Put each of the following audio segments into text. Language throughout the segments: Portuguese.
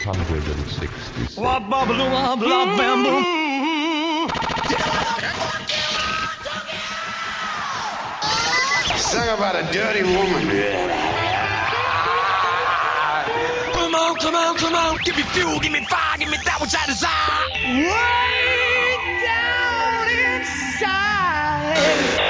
666. Sing about a dirty woman. Come on, come on, come on. Give me fuel, give me fire, give me that which I desire. Way down inside.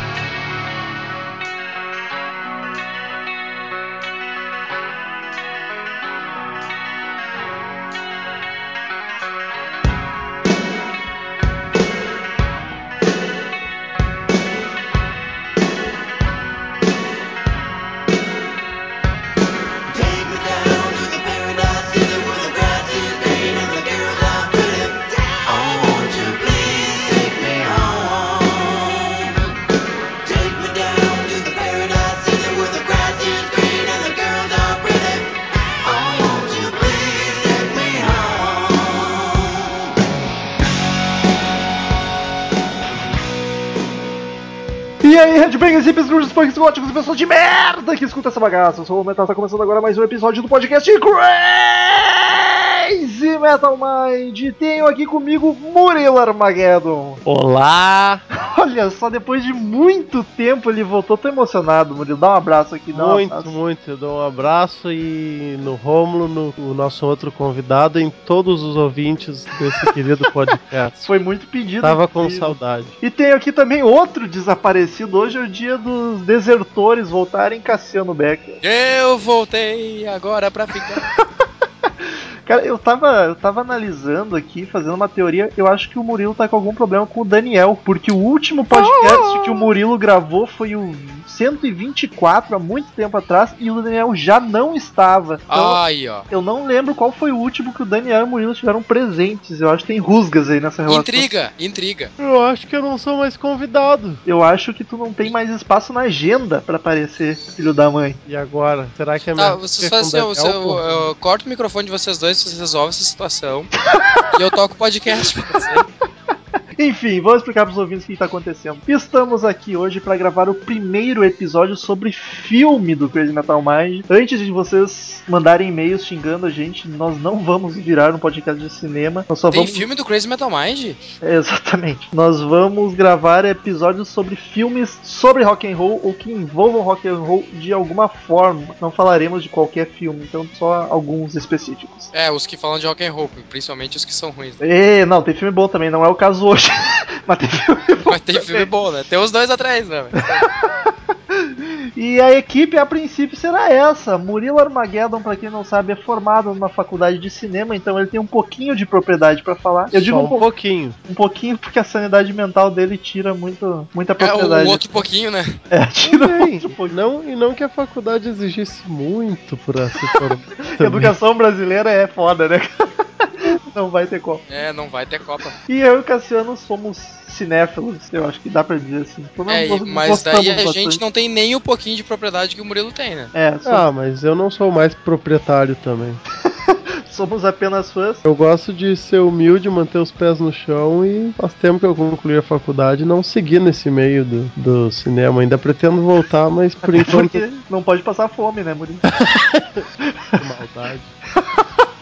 Grunges, punks, góticos e pessoas de merda que escuta essa bagaça. Eu sou o Metal, tá começando agora mais um episódio do podcast Crazy Metal Mind. Tenho aqui comigo Murilo Armageddon. Olá! Olha só, depois de muito tempo ele voltou. Tô emocionado, Murilo. Dá um abraço aqui. Dá um Muito, abraço. muito. Eu dou um abraço e no Rômulo, no o nosso outro convidado, em todos os ouvintes desse querido podcast. Foi muito pedido. Tava com saudade. E tenho aqui também outro desaparecido. Hoje é o dia dos desertores voltarem, Cassiano Becker. Eu voltei agora pra ficar. Cara, eu tava, eu tava analisando aqui, fazendo uma teoria. Eu acho que o Murilo tá com algum problema com o Daniel. Porque o último podcast que o Murilo gravou foi o 124, há muito tempo atrás, e o Daniel já não estava. Então, Aí, ó. eu não lembro qual foi o último que o Daniel e o Murilo tiveram presentes. Eu acho que tem rusgas aí nessa relação. Intriga, intriga. Eu acho que eu não sou mais convidado. Eu acho que tu não tem mais espaço na agenda pra aparecer, filho da mãe. E agora? Será que é Tá, minha vocês fazem. Daniel, Eu, eu, eu corto o microfone de vocês dois, vocês resolvem essa situação. e eu toco podcast pra vocês. Enfim, vou explicar para os ouvintes o que está acontecendo. Estamos aqui hoje para gravar o primeiro episódio sobre filme do Crazy Metal Mind. Antes de vocês mandarem e-mails xingando a gente, nós não vamos virar um podcast de cinema. Nós só Tem vamos. filme do Crazy Metal Mind? É, exatamente. Nós vamos gravar episódios sobre filmes sobre rock and roll ou que envolvam rock and roll de alguma forma. Não falaremos de qualquer filme, então só alguns específicos. É, os que falam de rock and roll, principalmente os que são ruins. Né? E, não, tem filme bom também, não é o caso hoje. Mas tem filme bom. Mas tem filme bom, né? Tem os dois atrás, né? E a equipe a princípio será essa. Murilo Armageddon, pra quem não sabe, é formado numa faculdade de cinema, então ele tem um pouquinho de propriedade pra falar. Eu digo Só um, um po- pouquinho. um pouquinho porque a sanidade mental dele tira muito, muita É propriedade. o outro pouquinho, né? É, tira Também. muito pouquinho. Não, e não que a faculdade exigisse muito pra se formar. Educação brasileira é foda, né? Não vai ter como. É, não vai ter Copa. E eu e o Cassiano somos cinéfilos, eu acho que dá pra dizer assim. É, nós mas daí a bastante. gente não tem nem o pouquinho de propriedade que o Murilo tem, né? É, Ah, mas eu não sou mais proprietário também. somos apenas fãs. Eu gosto de ser humilde, manter os pés no chão e faz tempo que eu concluí a faculdade não segui nesse meio do, do cinema. Ainda pretendo voltar, mas por enquanto Porque não pode passar fome, né, Murilo? maldade.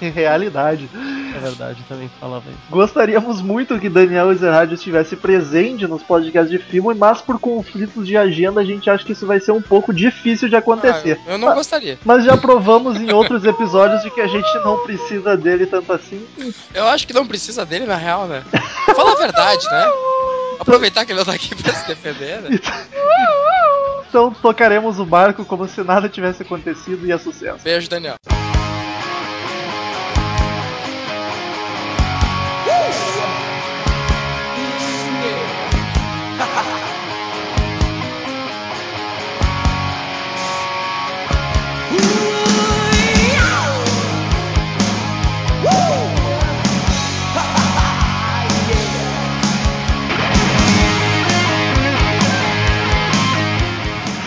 Em realidade. É verdade, também falava isso. Gostaríamos muito que Daniel Ezerhard estivesse presente nos podcasts de filme, mas por conflitos de agenda a gente acha que isso vai ser um pouco difícil de acontecer. Ah, eu não gostaria. Mas já provamos em outros episódios de que a gente não precisa dele tanto assim. Eu acho que não precisa dele, na real, né? Fala a verdade, né? Aproveitar que ele não tá aqui pra se defender, né? Então tocaremos o barco como se nada tivesse acontecido e é sucesso. Beijo, Daniel.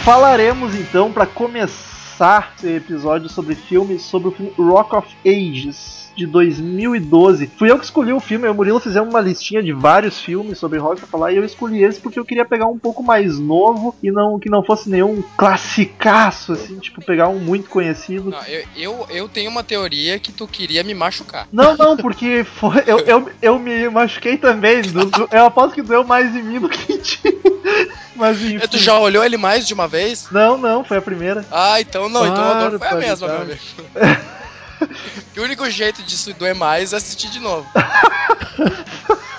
Falaremos então, para começar esse episódio sobre filmes, sobre o filme Rock of Ages. De 2012. Fui eu que escolhi o filme, eu e o Murilo fizemos uma listinha de vários filmes sobre rock pra falar, e eu escolhi esse porque eu queria pegar um pouco mais novo e não que não fosse nenhum classicaço, assim, tipo, pegar um muito conhecido. Não, eu, eu, eu tenho uma teoria que tu queria me machucar. Não, não, porque foi, eu, eu, eu me machuquei também. do- do- eu aposto que doeu mais em mim do que em ti. Mas enfim. Tu já olhou ele mais de uma vez? Não, não, foi a primeira. Ah, então não, então a dor foi a mesma, meu amigo. O único jeito disso doer mais é assistir de novo.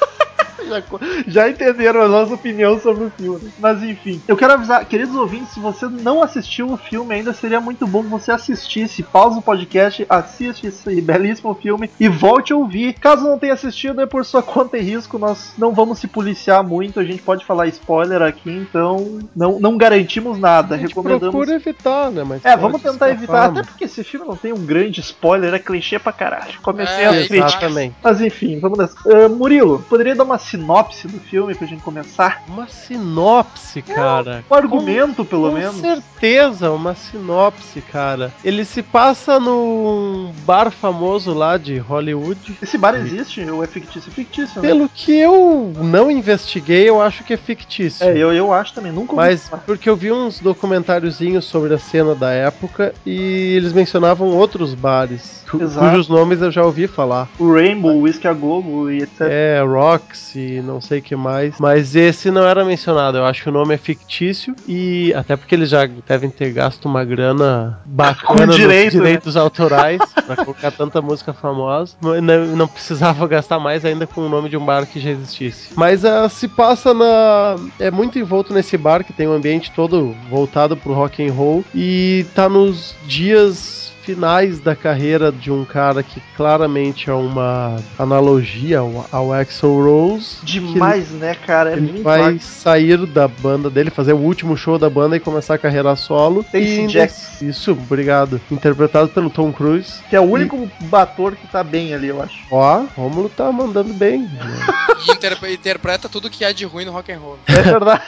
Já, já entenderam a nossa opinião sobre o filme. Mas enfim, eu quero avisar, queridos ouvintes, se você não assistiu o filme ainda, seria muito bom que você assistisse. Pausa o podcast, assiste esse belíssimo filme e volte a ouvir. Caso não tenha assistido, é por sua conta e risco. Nós não vamos se policiar muito, a gente pode falar spoiler aqui, então não, não garantimos nada. A gente Recomendamos. procura evitar, né? Mas É, vamos tentar evitar, até porque esse filme não tem um grande spoiler, é clichê pra caralho. Comecei É, a exato. crítica. Exatamente. Mas enfim, vamos nessa. Ah, Murilo, poderia dar uma sinopse do filme pra gente começar? Uma sinopse, cara. Um argumento, pelo Com menos. certeza, uma sinopse, cara. Ele se passa num bar famoso lá de Hollywood. Esse bar existe ou é fictício? É fictício, né? Pelo que eu não investiguei, eu acho que é fictício. É, eu, eu acho também, nunca Mas falar. porque eu vi uns documentáriozinhos sobre a cena da época e eles mencionavam outros bares, Exato. cujos nomes eu já ouvi falar. O Rainbow, o Whisky a Gogo e etc. É, Roxy, não sei o que mais. Mas esse não era mencionado. Eu acho que o nome é fictício. E até porque eles já devem ter gasto uma grana bacana nos direito, né? direitos autorais pra colocar tanta música famosa. Não, não precisava gastar mais ainda com o nome de um bar que já existisse. Mas ah, se passa na. É muito envolto nesse bar que tem um ambiente todo voltado pro rock and roll. E tá nos dias finais da carreira de um cara que claramente é uma analogia ao, ao Axl Rose. Demais, né, cara? É Ele muito vai sair da banda dele, fazer o último show da banda e começar a carreira solo. Stacey E Jackson. Isso, obrigado. Interpretado pelo Tom Cruise. Que é o único bator que tá bem ali, eu acho. Ó, Rômulo tá mandando bem. E inter- interpreta tudo que há de ruim no rock and roll. É verdade.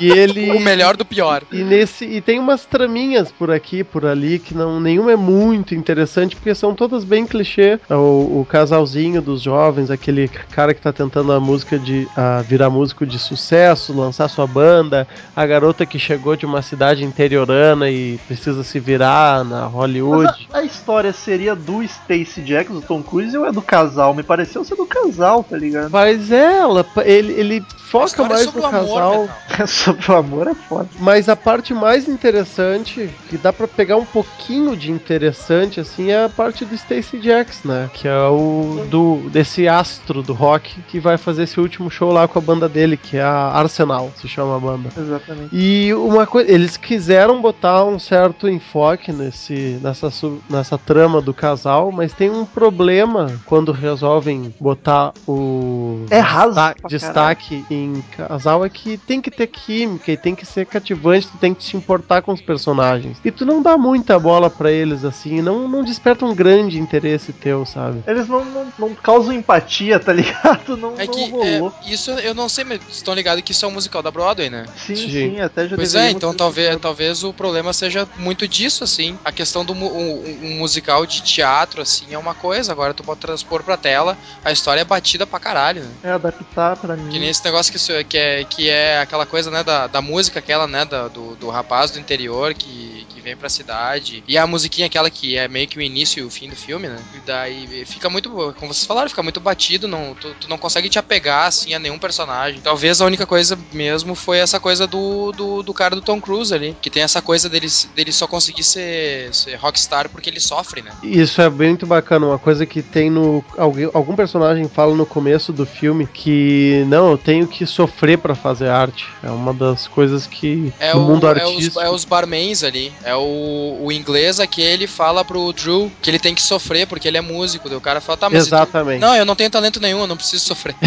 E ele. O melhor do pior. E nesse e tem umas traminhas por aqui, por ali que não nenhuma é muito interessante porque são todas bem clichê. É O, o casalzinho dos jovens, aquele cara que tá tentando a música de a virar músico de sucesso, lançar sua banda, a garota que chegou de uma cidade interiorana e precisa se virar na Hollywood. A, a história seria do Stacy Jackson, do Tom Cruise, ou é do casal? Me pareceu ser do casal, tá ligado? Mas é, ela, ele, ele foca é mais no amor, casal. Metal. Sobre o amor é foda. Mas a parte mais interessante, que dá pra pegar um pouquinho de interessante, assim, é a parte do Stacey Jackson, né? Que é o do desse astro do rock que vai fazer esse último show lá com a banda dele, que é a Arsenal, se chama a banda. Exatamente. E uma coisa, eles quiseram botar um certo enfoque nesse, nessa, nessa trama do casal, mas tem um problema quando resolvem botar o É raso. destaque em casal é que tem que ter química e tem que ser cativante, tu tem que te importar com os personagens. E tu não dá muita bola pra eles assim, não, não desperta um grande interesse teu, sabe? Eles não, não, não causam empatia, tá ligado? Não, É não que rolou. é, isso eu não sei, mas vocês estão ligados que isso é um musical da Broadway, né? Sim, Sim. sim, até já Pois é, então talvez, talvez o problema seja muito disso, assim. A questão do um, um musical de teatro, assim, é uma coisa. Agora tu pode transpor pra tela, a história é batida pra caralho, né? É, adaptar pra mim. Que nem esse negócio que, isso- que, é, que é aquela coisa, né, da, da música, aquela, né, da- do, do rapaz do interior que, que vem pra cidade. E a musiquinha aquela que é meio que o início e o fim do filme, né? E daí fica muito, como vocês falaram, fica muito batido, não, tu, tu não consegue te apegar, assim, a nenhum personagem. Talvez a única coisa mesmo foi essa coisa do, do, do cara do Tom Cruise ali, que tem essa coisa dele, dele só conseguir ser, ser rockstar porque ele sofre, né? Isso é muito bacana, uma coisa que tem no. Alguém, algum personagem fala no começo do filme que não, eu tenho que sofrer pra fazer arte. É uma das coisas que É, no o, mundo é, os, artístico. é os barmans ali. É o, o inglês aquele fala pro Drew que ele tem que sofrer porque ele é músico. Daí o cara fala, tá, mas. e tu- Exatamente. Não, eu não tenho talento nenhum, eu não preciso sofrer.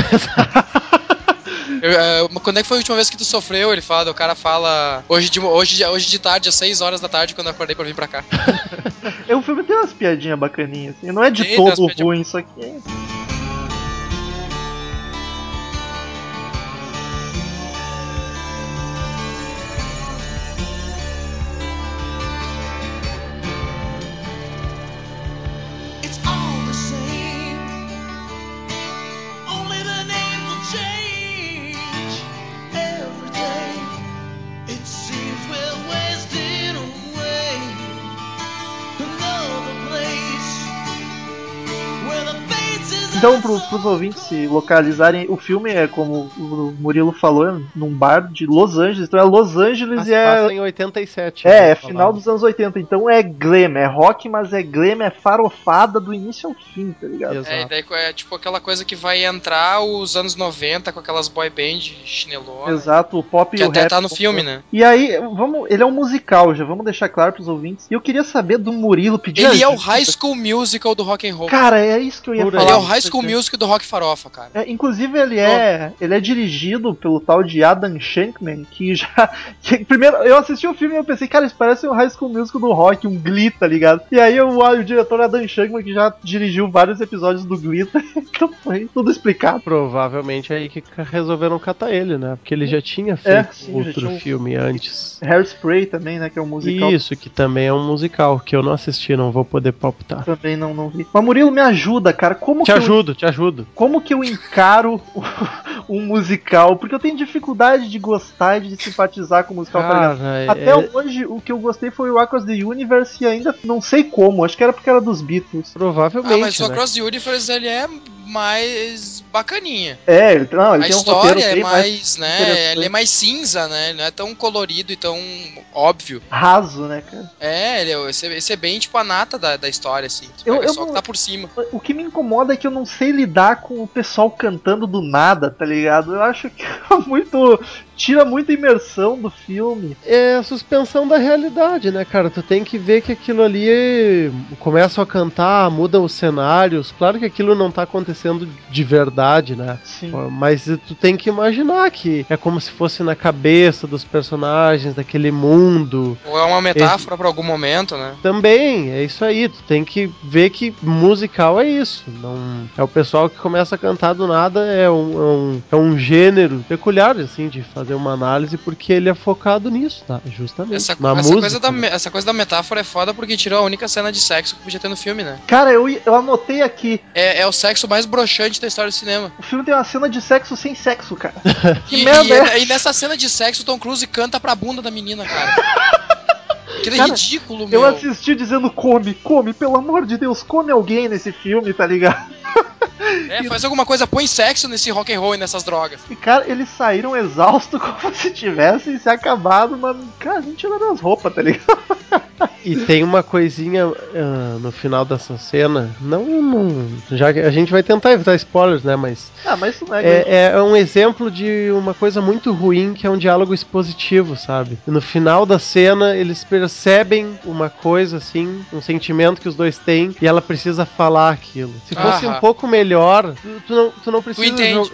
Eu, é, quando é que foi a última vez que tu sofreu? Ele fala, o cara fala. Hoje de, hoje, de- hoje de tarde, às 6 horas da tarde, quando eu acordei pra vir pra cá. É, o filme tem umas piadinhas bacaninhas, assim. Não é de Tem, todo ruim, só que Então, pro, pros ouvintes se localizarem, o filme é, como o Murilo falou, é num bar de Los Angeles. Então é Los Angeles Mas e é. em 87. É, né, é final dos anos 80, então é glam, é rock, mas é glam, é farofada do início ao fim, tá ligado? Exato. É, e daí é tipo aquela coisa que vai entrar os anos 90 com aquelas boy band chinelona. Exato, o pop Que e o até rap. tá no filme, né? E aí, vamos, ele é um musical, já vamos deixar claro pros ouvintes. E eu queria saber do Murilo pedir Ele é o. High School Musical do rock and roll. Cara, é isso que eu ia Por falar. Ele é o High School Music do rock farofa, cara. É, inclusive ele é, ele é dirigido pelo tal de Adam Shankman, que já que, primeiro eu assisti o filme e eu pensei, cara, isso parece um High School Musical do rock, um Glee, tá ligado? E aí o, o diretor Adam Shankman que já dirigiu vários episódios do Glee, então foi tudo explicado. Provavelmente é aí que resolveram catar ele, né? Porque ele já tinha feito É, sim, já outro tinha um- filme antes. Hairspray também, né, que é um musical. Isso, que também é um musical, que eu não assisti, não vou poder palpitar. Também não, não vi. Mas Murilo, me ajuda, cara. Como Te que eu ajudo, te ajudo. como que eu encaro um musical? Porque eu tenho dificuldade de gostar e de simpatizar com o musical. tá ligado? Cara, Até é- hoje, o que eu gostei foi o Across the Universe e ainda não sei como. Acho que era porque era dos Beatles. provavelmente. Ah, mas o né? Across the Universe ele é mais bacaninha. É, ele, não, ele a tem um história roteiro é mais mais, né? Ele é mais cinza, né? Ele não é tão colorido e tão óbvio. raso, né, cara? É, ele é, esse, é- esse é bem tipo a nata da, da história, assim. Tu Eu- eu só não- que tá por cima. O que me incomoda é que eu não sei lidar com o pessoal cantando do nada, tá ligado? Eu acho que é muito. Tira muita imersão do filme. É a suspensão da realidade, né, cara? Tu tem que ver que aquilo ali começam a cantar, mudam os cenários. Claro que aquilo não tá acontecendo de verdade, né? Sim. Mas tu tem que imaginar que é como se fosse na cabeça dos personagens, daquele mundo. Ou é uma metáfora pra algum momento, né? Também, é isso aí. Tu tem que ver que musical é isso. Não é o pessoal que começa a cantar do nada. É um, é um, é um gênero peculiar, assim, de fazer uma análise, porque ele é focado nisso, tá? Justamente. Essa, na essa música. coisa da, essa coisa da metáfora é foda porque tirou a única cena de sexo que podia ter no filme, né? Cara, eu, eu anotei aqui. É, é o sexo mais broxante da história do cinema. O filme tem uma cena de sexo sem sexo, cara. Que E, merda e, é e nessa cena de sexo, o Tom Cruise canta pra bunda da menina, cara. Que Cara, ridículo, meu. Eu assisti dizendo come, come, pelo amor de Deus, come alguém nesse filme, tá ligado? É, faz alguma coisa, põe sexo nesse rock and roll e nessas drogas. E cara, eles saíram exaustos como se tivessem se acabado, mas, cara, a gente tiraram as roupas, tá ligado? E tem uma coisinha ah, no final dessa cena. Não, não. Já que a gente vai tentar evitar spoilers, né? Mas Ah, mas é, é, é um exemplo de uma coisa muito ruim que é um diálogo expositivo, sabe? E no final da cena, eles percebem uma coisa assim, um sentimento que os dois têm, e ela precisa falar aquilo. Se fosse Aham. um pouco melhor, tu, tu não, tu não precisa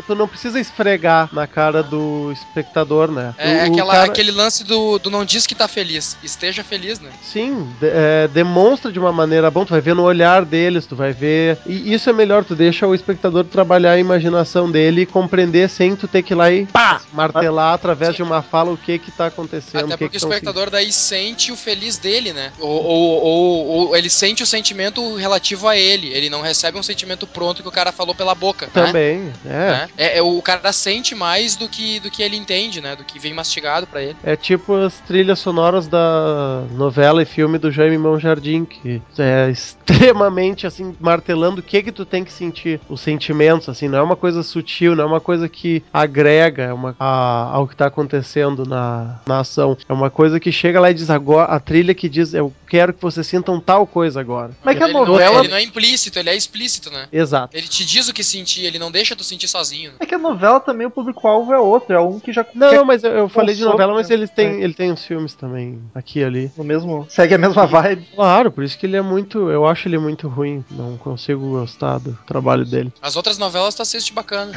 tu não precisa esfregar na cara do espectador, né? É O- o aquela, cara- aquele lance do, do não diz que tá feliz. Esteja feliz, né? Sim, de- é, demonstra de uma maneira bom, tu vai ver no olhar deles, tu vai ver. E isso é melhor, tu deixa o espectador trabalhar a imaginação dele e compreender sem tu ter que ir lá e pá, martelar através de uma fala o que que tá acontecendo. Até o que porque que o espectador daí sente o feliz dele, né? Ou, ou, ou- ou ele sente o sentimento relativo a ele. Ele não recebe um sentimento pronto que o cara falou pela boca. né? Também, é. Né? É, é, o cara sente mais do que, do que ele entende, né? Do que vem mastigado pra ele. É tipo as trilhas sonoras da novela filme do Jaime Monjardim, que é extremamente assim, martelando o que que tu tem que sentir, os sentimentos, assim, não é uma coisa sutil, não é uma coisa que agrega uma, a- ao que tá acontecendo na, na ação. É uma coisa que chega lá e diz agora, a trilha que diz, eu quero que vocês sintam tal coisa agora. Mas que a ele, não, novela. ele não é implícito, ele é explícito, né? Exato. Ele te diz o que sentir, ele não deixa tu sentir sozinho. né? É que a novela também, o público-alvo é outro, é um que já Não, mas eu, eu falei de novela, mas ele tem, ele tem os filmes também, aqui e ali. no mesmo. Segue a mesma vibe. Claro, por isso que ele é muito. Eu acho ele muito ruim. Não consigo gostar do trabalho dele. As outras novelas tu assiste bacana.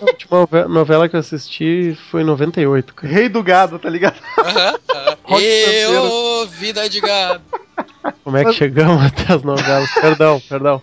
A última nove- novela que eu assisti foi em 98, cara. Rei do gado, tá ligado? Aham, aham. Rock Eu, vida de gado. Como é que chegamos até as novelas? Perdão, perdão.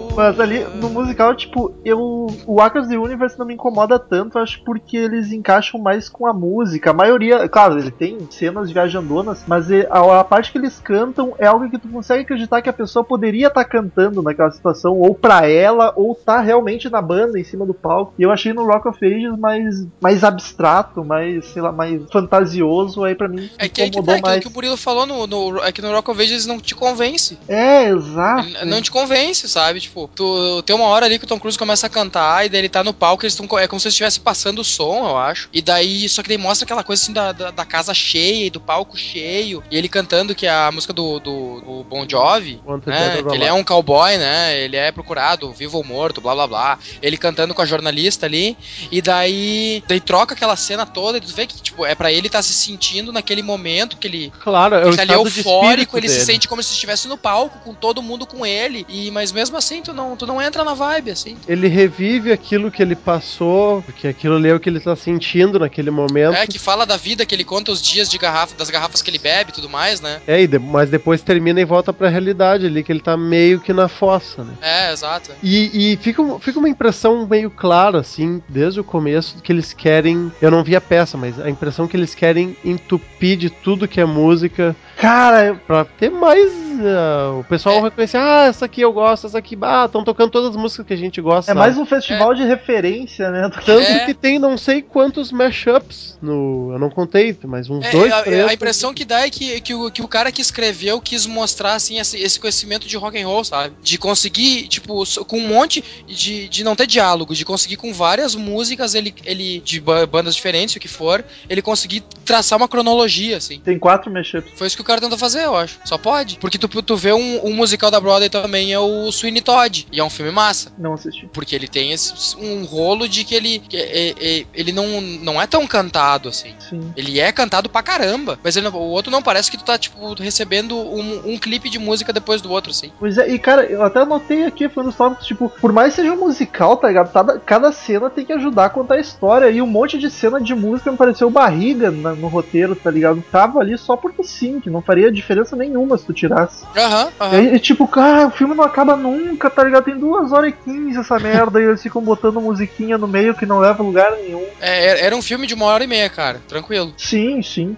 Mas ali no musical, tipo, eu. O Across the Universe não me incomoda tanto, acho porque eles encaixam mais com a música. A maioria, claro, ele tem cenas viajandonas, mas é- a, parte que eles cantam é algo que tu consegue acreditar que a pessoa poderia estar cantando naquela situação, ou pra ela, ou tá realmente na banda, em cima do palco. E eu achei no Rock of Ages mais, mais abstrato, mais, sei lá, mais fantasioso, aí pra mim É que que tá, incomodou aquilo mais. que o Murilo falou no, no, é que no Rock of Ages não te convence. É, exato. Ele Não te convence, sabe? Tipo, tu tem uma hora ali que o Tom Cruise começa a cantar e daí ele tá no palco, eles tão, é como se eles estivesse passando o som, eu acho. E daí, só que daí mostra aquela coisa assim da, da, da casa cheia e do palco cheio. E ele cantando que é a música do, do, do Bon Jovi, Wanted né? Ele é um cowboy, né? Ele é procurado, vivo ou morto, blá blá blá. Ele cantando com a jornalista ali. E daí, daí troca aquela cena toda e tu vê que, tipo, é pra ele estar se sentindo naquele momento que ele Claro, é o ele tá ali eufórico, ele se dele. sente como se estivesse no palco, com todo mundo com ele. E mas mesmo assim, tu não, tu não entra na vibe, assim. Ele revive aquilo que ele passou, porque aquilo ali é o que ele tá sentindo naquele momento. É, que fala da vida, que ele conta os dias de garrafa, das garrafas que ele bebe e tudo mais, né? É, e de- mas depois termina e volta pra realidade ali, que ele tá meio que na fossa, né? É, exato. E, e fica, fica uma impressão meio clara, assim, desde o começo, que eles querem. Eu não vi a peça, mas a impressão que eles querem entupir de tudo que é música Cara, pra ter mais. ah, o pessoal É. reconhecer, ah, essa aqui eu gosto, essa aqui. Ah, estão tocando todas as músicas que a gente gosta. é mais um festival de referência, né? Tanto É. que tem não sei quantos mashups no. Eu não contei, mas uns É, dois, a, três. a impressão que dá é que, que, o, que o cara que escreveu quis mostrar assim esse, esse conhecimento de rock and roll, sabe? De conseguir, tipo, com um monte de, de não ter diálogo, de conseguir com várias músicas ele, ele de ba- bandas diferentes, o que for, ele conseguir traçar uma cronologia, assim. Tem quatro mashups. Foi isso que o cara tentou fazer, eu acho. Só pode. Porque tu, tu vê um, um musical da Broadway também é o Sweeney Todd. E é um filme massa. Não assisti. Porque ele tem esse, um rolo de que ele. que é- é- ele não, não é tão cantado assim. Sim. Ele é cantado pra caramba. Mas ele o outro não parece que tu tá, tipo, recebendo um, um clipe de música depois do outro, assim. Pois é, e cara, eu até anotei aqui, foi nos tópicos, tipo, por mais que seja um musical, tá ligado? Cada, cada cena tem que ajudar a contar a história. E um monte de cena de música me pareceu barriga na- no roteiro, tá ligado? Tava ali só porque sim, que não faria diferença nenhuma se tu tirasse. Aham, E aham. aí, tipo, cara, o filme não acaba nunca, tá ligado? Tem duas horas e quinze essa merda e eles ficam botando musiquinha no meio que não leva a lugar nenhum. É, era um filme de uma hora e meia, cara. Tranquilo. Sim, sim.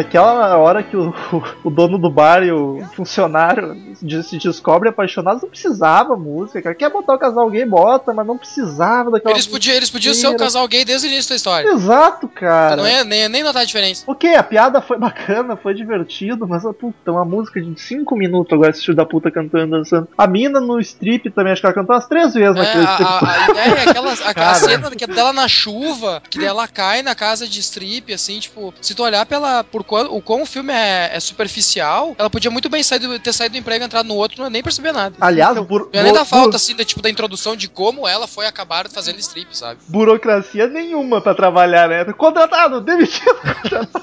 Aquela hora que o, o dono do bar e o funcionário se descobrem apaixonados, não precisava música, cara. Quer botar o casal gay, bota, mas não precisava daquela Eles podiam, eles podiam ser inteira. casal gay desde o início da história. Exato, cara. não ia nem, nem notar a diferença. Ok, a piada foi bacana, foi divertido, mas puta, uma música de 5 minutos agora esse filho da puta cantando, dançando. A mina no strip também, acho que ela cantou umas três vezes É, naquele a, strip. a- a ideia é aquela a, cena que é dela na chuva, que ela cai na casa de strip, assim, tipo, se tu olhar pela, por quão, o quão o filme é, é superficial, ela podia muito bem sair do- ter saído do emprego e entrado no outro, não nem perceber nada. Aliás, buro- Não ia nem dar falta, bu- assim, da, tipo, da introdução de como ela foi acabar fazendo strip, sabe? burocracia nenhuma pra trabalhar, né? Contratado, demitido.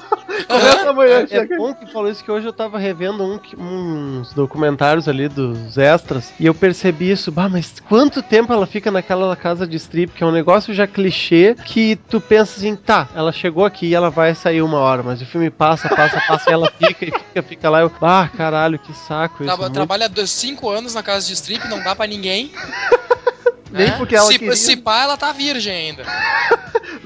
Começa amanhã, É chega. bom que falou isso que hoje eu tava revendo um uns documentários ali dos extras e eu percebi isso. Bah, mas quanto tempo ela fica naquela casa de strip, que é um negócio já clichê, que tu pensa assim, tá, ela chegou aqui e ela vai sair uma hora, mas o filme passa, passa, passa e ela fica e fica, fica lá. Eu, ah, caralho, que saco. Traba- trabalha dois- cinco anos na casa de strip, não dá pra ninguém. Nem né? porque ela se, queria. se pá, ela tá virgem ainda.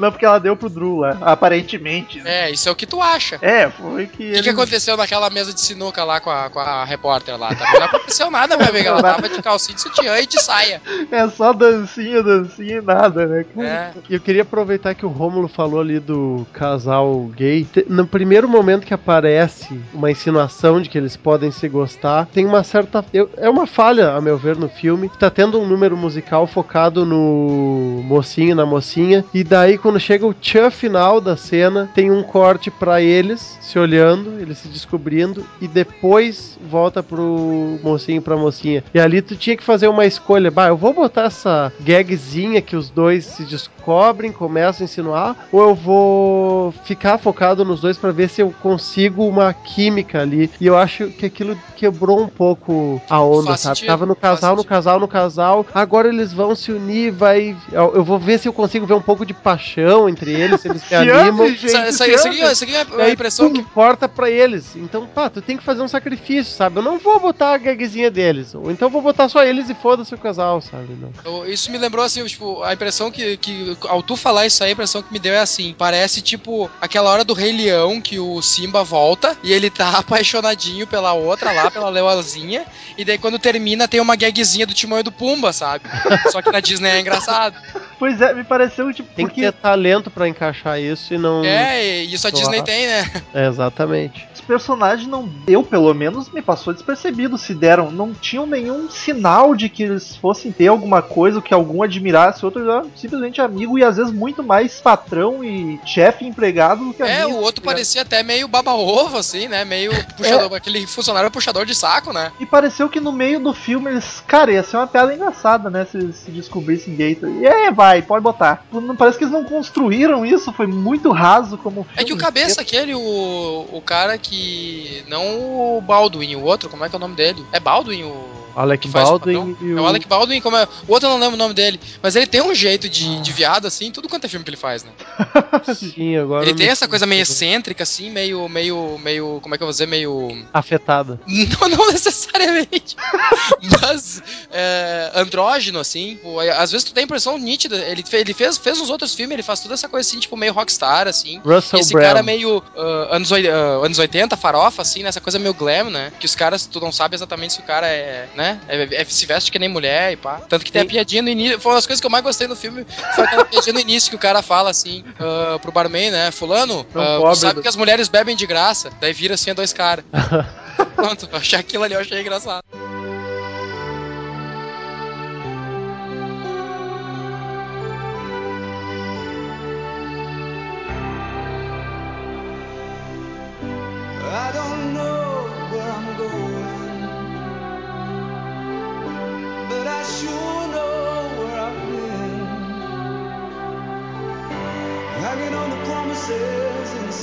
Não, porque ela deu pro Drew lá, aparentemente. né? É, isso é o que tu acha. É, foi que. O que, eles- que aconteceu naquela mesa de sinuca lá com a, com a repórter lá? Também não aconteceu nada, minha amiga. Ela tava de calcinha de sutiã e de saia. É só dancinha, dancinha e nada, né? É. E eu queria aproveitar que o Rômulo falou ali do casal gay. No primeiro momento que aparece uma insinuação de que eles podem se gostar, tem uma certa. é uma falha, a meu ver, no filme. Tá tendo um número musical focado no mocinho e na mocinha. E daí, quando quando chega o tchan final da cena, tem um corte pra eles se olhando, eles se descobrindo, e depois volta pro mocinho pra mocinha. E ali tu tinha que fazer uma escolha. Bah, eu vou botar essa gagzinha que os dois se descobrem, começam a insinuar, ou eu vou ficar focado nos dois pra ver se eu consigo uma química ali. E eu acho que aquilo quebrou um pouco a onda, Faz sabe? sentido, Tava no casal, no casal, no casal. Agora eles vão se unir, vai. Eu vou ver se eu consigo ver um pouco de paixão entre eles, se eles se animam. ame, gente, Isso, aqui, isso aqui é a impressão pum, que. importa pra eles. Então, pá, tu tem que fazer um sacrifício, sabe? Eu não vou botar a gagzinha deles. Ou então eu vou botar só eles e foda-se o casal, sabe? Não. eu- Isso me lembrou assim, tipo, a impressão que, que. Ao tu falar isso aí, a impressão que me deu é assim: parece tipo aquela hora do Rei Leão que o Simba volta e ele tá apaixonadinho pela outra lá, pela leoazinha. E daí quando termina tem uma gagzinha do Timão e do Pumba, sabe? Só que na Disney é engraçado. Pois é, me pareceu tipo. Tem porque que ter talento pra encaixar isso e não. É, e isso a. Disney tem, né? É, exatamente. os personagens não. Eu, pelo menos, me passou despercebido se deram. Não tinham nenhum sinal de que eles fossem ter alguma coisa que algum admirasse, outro era simplesmente amigo e às vezes muito mais patrão e chefe empregado do que É, amigo. o outro tá parecia até meio baba-ovo, assim, né? Meio puxador, aquele funcionário puxador de saco, né? E pareceu que no meio do filme eles. Cara, ia ser uma piada engraçada, né? Se eles se descobrissem gay. E é, vai, pode botar. Não, parece que eles não construíram isso, foi muito raso como. É que o cabeça aquele, o, o cara que. Não o Baldwin, o outro, como é que é o nome dele? É Baldwin o. Alec o Baldwin e É o Alec Baldwin, como é. O outro eu não lembro o nome dele. Mas ele tem um jeito de, de viado, assim, tudo quanto é filme que ele faz, né? Sim, agora ele tem essa coisa meio excêntrica, assim, meio. meio. meio. como é que eu vou dizer? Meio. afetada. Não, não necessariamente. Mas é, andrógeno, assim. Pô, é, Às vezes tu tem a impressão nítida. Ele, ele fez, fez uns outros filmes, ele faz toda essa coisa assim, tipo, meio rockstar, assim. Russell Esse Brand. cara meio ah, anos, ah, anos 80, farofa, assim, nessa coisa meio glam, né? Que os caras, tu não sabe exatamente se o cara é, né? É, é- se veste que nem mulher e pá. Tanto que tem a piadinha no início. Foi uma das coisas que eu mais gostei no filme. Foi aquela piadinha no início que o cara fala assim ah, pro barman, né? Fulano, pobre, sabe do- que as mulheres bebem de graça. Daí vira assim, é dois caras. Pronto, achei aquilo ali, eu achei engraçado.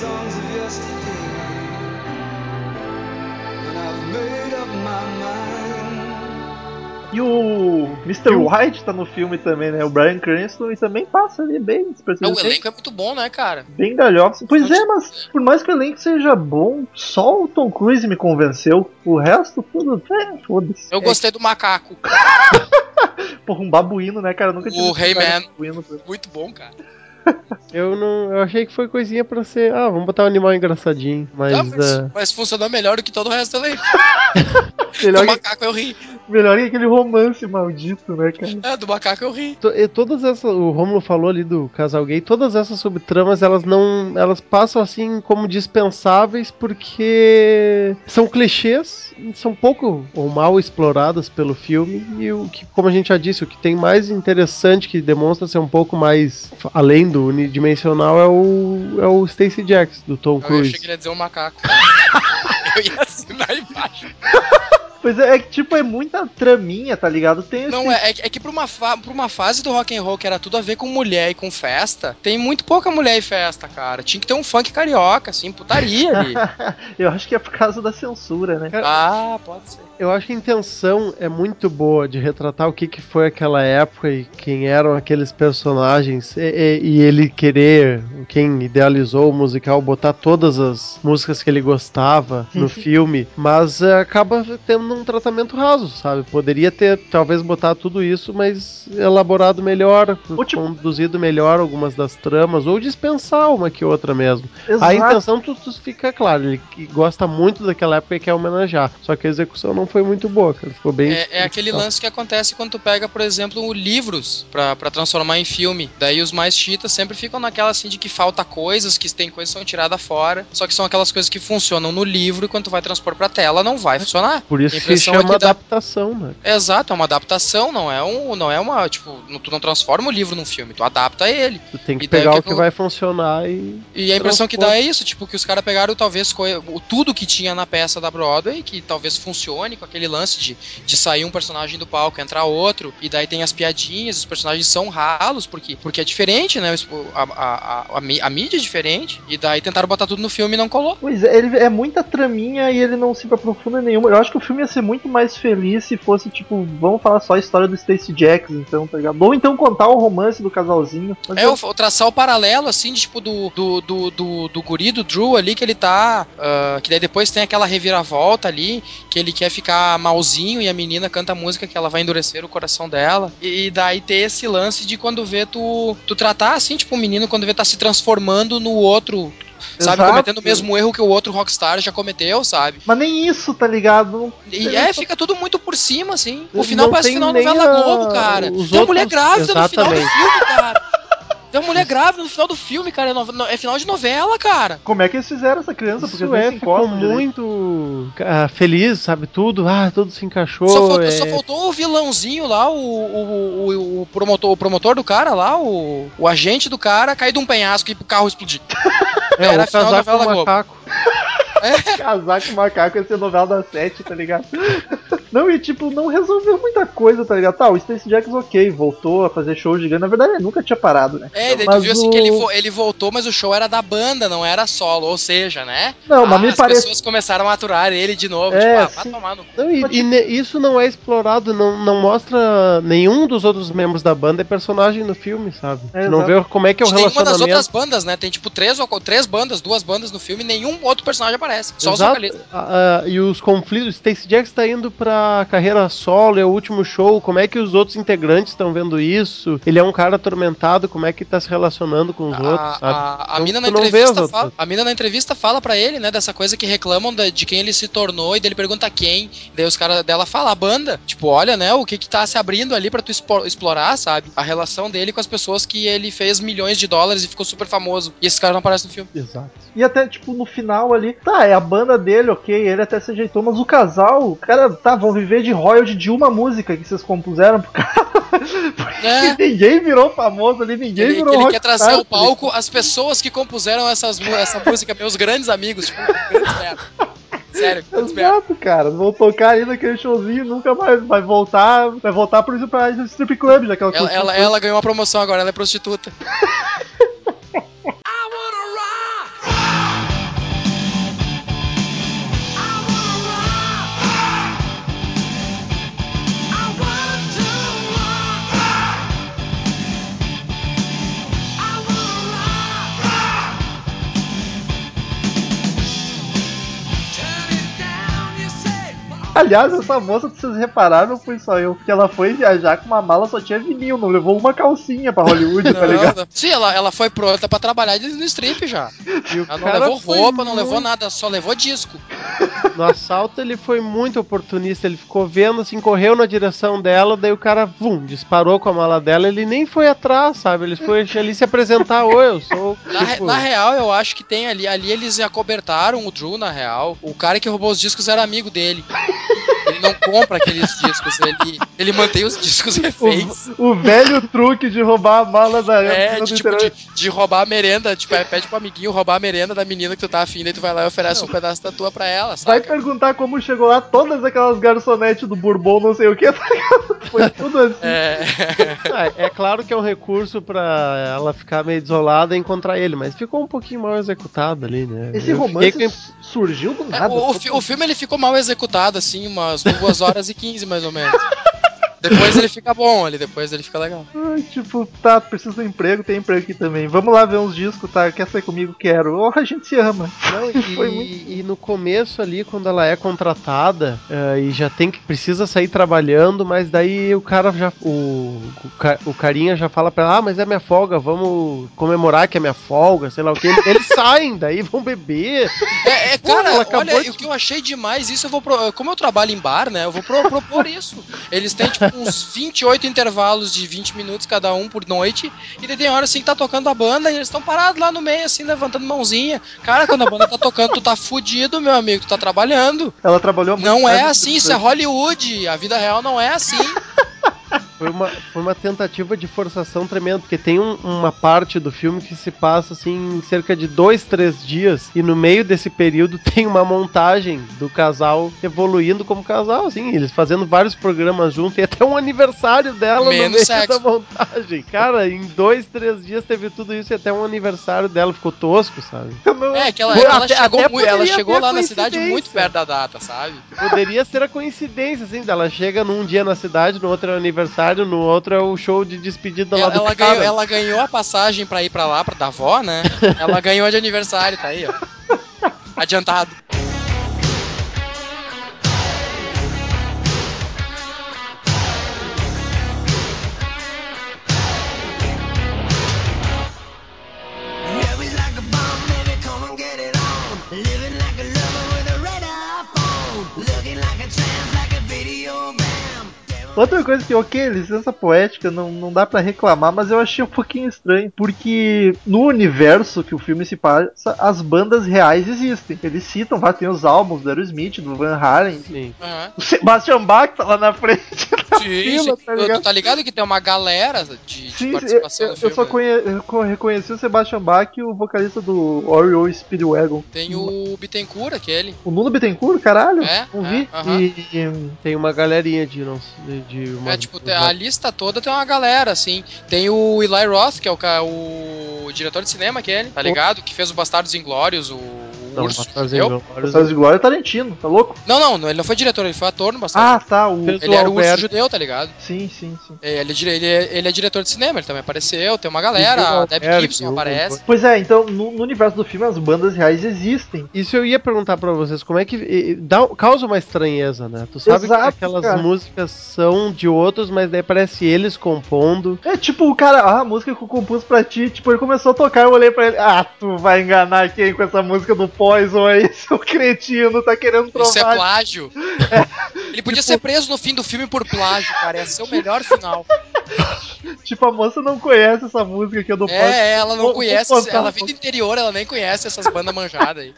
Songs of yesterday, and I've made up my mind. E o Mr. White tá no filme também, né? O Brian Cranston e também passa ali bem É, despercebido. o elenco é muito bom, né, cara? Bem galhofa. Pois é, mas por mais que o elenco seja bom, só o Tom Cruise me convenceu. O resto, tudo. É, foda-se. Eu gostei do macaco. Porra, um babuíno, né, cara? Eu nunca O cara He-Man. babuíno. Muito bom, cara. Eu não. Eu achei que foi coisinha pra ser. Ah, vamos botar um animal engraçadinho. Mas. Não, mas, ah, mas funcionou melhor do que todo o resto do elenco. Melhor, Do que, macaco eu ri. melhor que aquele romance maldito, né, cara? É, do macaco eu ri. to- e todas essas. O Romulo falou ali do casal gay, todas essas subtramas, elas não. Elas passam assim como dispensáveis porque são clichês, são pouco ou mal exploradas pelo filme. E o que, como a gente já disse, o que tem mais interessante, que demonstra ser um pouco mais além do unidimensional, é o, é o Stacey Jax, do Tom Eu Cruise. achei que ele ia dizer um macaco. eu ia assinar embaixo. Pois é, é que tipo, é muita traminha, tá ligado? Tem esse... Não, é, é que- é que pra uma, fa- pra uma fase do rock and roll que era tudo a ver com mulher e com festa, tem muito pouca mulher e festa, cara. Tinha que ter um funk carioca, assim, putaria ali. Eu acho que é por causa da censura, né? ah, pode ser. Eu acho que a intenção é muito boa de retratar o que, que foi aquela época e quem eram aqueles personagens e, e- e ele querer, quem idealizou o musical, botar todas as músicas que ele gostava no filme, mas é, acaba tendo um tratamento raso, sabe? Poderia ter, talvez, botar tudo isso, mas elaborado melhor, tipo- conduzido melhor algumas das tramas, ou dispensar uma que outra mesmo. Exato. A intenção tu, tu fica claro, ele gosta muito daquela época e quer homenagear. Só que a execução não foi muito boa, cara. Ficou bem. É, é aquele lance que acontece quando tu pega, por exemplo, livros pra, pra transformar em filme. Daí os mais chitas sempre ficam naquela assim de que falta coisas, que tem coisas que são tiradas fora. Só que são aquelas coisas que funcionam no livro e quando tu vai transpor pra tela não vai funcionar. Por isso que é chama que dá- adaptação, né? Exato, é uma adaptação, não é um, não é uma, tipo, tu não transforma o livro num filme, tu adapta ele. Tu tem que E pegar o que que vai funcionar e. E a impressão que Transpor. dá é isso, tipo, que os caras pegaram talvez tudo que tinha na peça da Broadway, que talvez funcione com aquele lance de, de sair um personagem do palco, entrar outro, e daí tem as piadinhas, os personagens são ralos, porque, porque é diferente, né? A, a, a, a, mí- a mídia é diferente, e daí tentaram botar tudo no filme e não colou. Pois é, ele é muita traminha e ele não se aprofunda em nenhuma. Eu acho que o filme ia ser muito mais feliz se fosse, tipo, vamos falar só a história do Stacy Jacks, então, tá ligado? Ou então contar o romance do casalzinho. É, eu- traçar o paralelo, assim, de, tipo, do, do, do, do, do guri, do Drew ali, que ele tá. ah, que daí depois tem aquela reviravolta ali, que ele quer ficar malzinho e a menina canta a música que ela vai endurecer o coração dela. E, daí ter esse lance de quando vê tu, tu tratar assim, tipo, o menino quando vê tá se transformando no outro. Sabe, Exato. cometendo o mesmo erro que o outro rockstar já cometeu, sabe? Mas nem isso, tá ligado? Não- E é, fica tudo muito por cima, assim. O Não final parece tem final novela a- Globo, cara. os Tem mulher grávida no final do Exatamente. filme, cara. Tem uma mulher grávida no final do filme, cara. É, no- no- é final de novela, cara. Como é que eles fizeram essa criança? Porque Isso é, ficou muito ah, feliz, sabe? Tudo, ah, tudo se encaixou. Só faltou, é... só faltou o vilãozinho lá, o, o, o, o promotor, o promotor do cara lá, o, o agente do cara, cair de um penhasco e o carro explodir. é, era o final da novela Globo. macaco. Casar com macaco ia ser novela das sete, tá ligado? Não, e tipo, não resolveu muita coisa, tá ligado? Tá, o Stacey Jacks, ok, voltou a fazer show gigante. Na verdade, ele nunca tinha parado, né? É, tu Mas viu assim o- que ele, vo- ele voltou, mas o show era da banda, não era solo. Ou seja, né? Não, mas Ah, me as parece. pessoas começaram a aturar ele de novo. É, tipo, ah, sim. vai tomar no cu. Não, e, Mas, e isso não é explorado, não, não mostra nenhum dos outros membros da banda é personagem no filme, sabe? É, não exato. vê como é que é o De nenhuma das relacionamento. outras bandas, né? Tem tipo três, ou- três bandas, duas bandas no filme, nenhum outro personagem aparece. Só os Exato. vocalistas. Ah, ah, e os conflitos, Stacey Jacks tá indo pra carreira solo, é o último show, como é que os outros integrantes estão vendo isso? Ele é um cara atormentado, como é que tá se relacionando com os outros, A, sabe? a, a Não- mina na tu não vê entrevista fala, a mina na entrevista fala pra ele, né, dessa coisa que reclamam da- de quem ele se tornou e dele pergunta quem. Daí os caras dela falam a banda, tipo, olha, né, o que que tá se abrindo ali pra tu explorar, sabe? A relação dele com as pessoas que ele fez milhões de dólares e ficou super famoso. E esses caras não aparecem no filme. Exato. E até, tipo, no final ali, tá, é a banda dele, ok, ele até se ajeitou, mas o casal, cara, tá, vão viver de royalty de uma música que vocês compuseram pro cara. É. ninguém virou famoso ali, ninguém Ele, virou ele quer trazer ao palco as pessoas que compuseram essas, essa música, meus grandes amigos, tipo, grandes merda. Sério. Exato, cara. Vão tocar ali naquele showzinho nunca mais. Vai voltar. Vai voltar por isso pra strip club, já que ela, Ela, ela ganhou uma promoção agora, ela é prostituta. Aliás, essa moça, vocês repararam, não fui só eu. Porque ela foi viajar com uma mala, só tinha vinil, não levou uma calcinha pra Hollywood, tá ligado? Não, Sim, ela, ela foi pronta pra trabalhar no strip já. Ela não levou roupa, não levou muito- nada, só levou disco. No assalto ele foi muito oportunista, ele ficou vendo assim, correu na direção dela, daí o cara, vum, disparou com a mala dela, ele nem foi atrás, sabe? Ele foi ali se apresentar, oi, eu sou. Na, tipo, na real, eu acho que tem ali. Ali eles acobertaram o Drew, na real. O cara que roubou os discos era amigo dele. Ele não compra aqueles discos, ele, ele mantém os discos reféns. O, o velho truque de roubar a mala da É, de, tipo, de, de roubar a merenda, tipo, é, pede pro amiguinho roubar a merenda da menina que tu tá afim, daí tu vai lá e oferece um pedaço da tua pra ela, Vai perguntar como chegou lá todas aquelas garçonetes do Bourbon, não sei o que, tá ligado? Foi tudo assim. É. ah, é claro que é um recurso pra ela ficar meio desolada e encontrar ele, mas ficou um pouquinho mal executado ali, né? Esse Eu romance fiquei surgiu do É, nada. o, o fi- o filme ele ficou mal executado, assim, umas 2 horas e 15 mais ou menos. Depois ele fica bom ali, depois ele fica legal. Ai, tipo, tá, preciso de um emprego, tem emprego aqui também. Vamos lá ver uns discos, tá? Quer sair comigo? Quero. Oh, a gente se ama. Não, e, Foi muito- e no começo ali, quando ela é contratada eh, e já tem que precisa sair trabalhando, mas daí o cara já. O, o, ca- o carinha já fala pra ela, ah, mas é minha folga, vamos comemorar que é minha folga, sei lá o que. Eles saem, daí vão beber. É, é, Pô, ela cara, acabou olha, de- o que eu achei demais, isso eu vou. pro- Como eu trabalho em bar, né? Eu vou pro- propor isso. Eles têm, tipo, uns 28 intervalos de 20 minutos cada um por noite. E daí tem hora assim que tá tocando a banda e eles estão parados lá no meio, assim, levantando mãozinha. Cara, quando a banda tá tocando, tu tá fudido, meu amigo, tu tá trabalhando. Ela trabalhou muito. Não é assim, isso é. Hollywood. A vida real não é assim. Foi uma, foi uma tentativa de forçação tremenda, porque tem um- uma parte do filme que se passa assim em cerca de dois, três dias, e no meio desse período tem uma montagem do casal evoluindo como casal, assim, eles fazendo vários programas juntos, e até um aniversário dela no Menos meio sexo. da montagem. Cara, em dois, três dias teve tudo isso e até um aniversário dela ficou tosco, sabe? Não- É, que ela, Pô, ela até- chegou, até ela chegou lá na cidade muito perto da data, sabe? Poderia ser a coincidência, assim, dela chega num dia na cidade, no outro é o aniversário, no outro é o show de despedida lá Ela, do ela cara. ganhou, ela ganhou a passagem pra ir pra lá, pra da avó, né? Ela ganhou de aniversário, tá aí, ó. Adiantado. Outra coisa que, ok, licença poética, não, não dá pra reclamar, mas eu achei um pouquinho estranho, porque no universo que o filme se passa, as bandas reais existem. Eles citam, vai, tem os álbuns do Aerosmith, do Van Halen, Sim. Aham. o Sebastian Bach tá lá na frente. da Sim, fila, sim. tá Tu- ligado? tu tá ligado que tem uma galera de, de Sim, eu, participação eu- eu filme? só conhe, eu co- reconheci o Sebastian Bach e o vocalista do Oriole Speedwagon. Tem o Bittencourt, aquele. O Nuno Bittencourt, caralho? É, não é, vi. aham. E, Tem uma galerinha de não de, de uma, É, tipo, a lista toda tem uma galera, assim. Tem o Eli Roth, que é o, o diretor de cinema, aquele, tá ligado? Que fez o Bastardos Inglórios, o não, Urso. Bastardos? Inglórios. Bastardos de Glória é Tarantino, tá louco? Não, não, não, ele não foi diretor, ele foi ator no Bastardos. Ah, tá, o... Ele era o Alberto. urso judeu, tá ligado? Sim, sim, sim. É, Ele é, ele, é, ele é diretor de cinema, ele também apareceu, tem uma galera, o a Alberto, Gibson o- aparece. Pois é, então, no, no universo do filme, as bandas reais existem. Isso eu ia perguntar pra vocês, como é que dá, causa uma estranheza, né? Tu sabe Exato, que aquelas cara. músicas são de outros, mas daí parece eles compondo. É tipo o cara, ah, a música que eu compus pra ti, tipo, ele começou a tocar, eu olhei pra ele, ah, tu vai enganar quem com essa música do Poison aí, seu cretino, tá querendo Isso é provar. plágio. Ele podia ser preso no fim do filme por plágio, cara. Ia ser o melhor final. Tipo, a moça não conhece essa música aqui do Poison. É, ela não Vou- conhece, vou ela vive do interior, ela nem conhece essas bandas manjadas aí.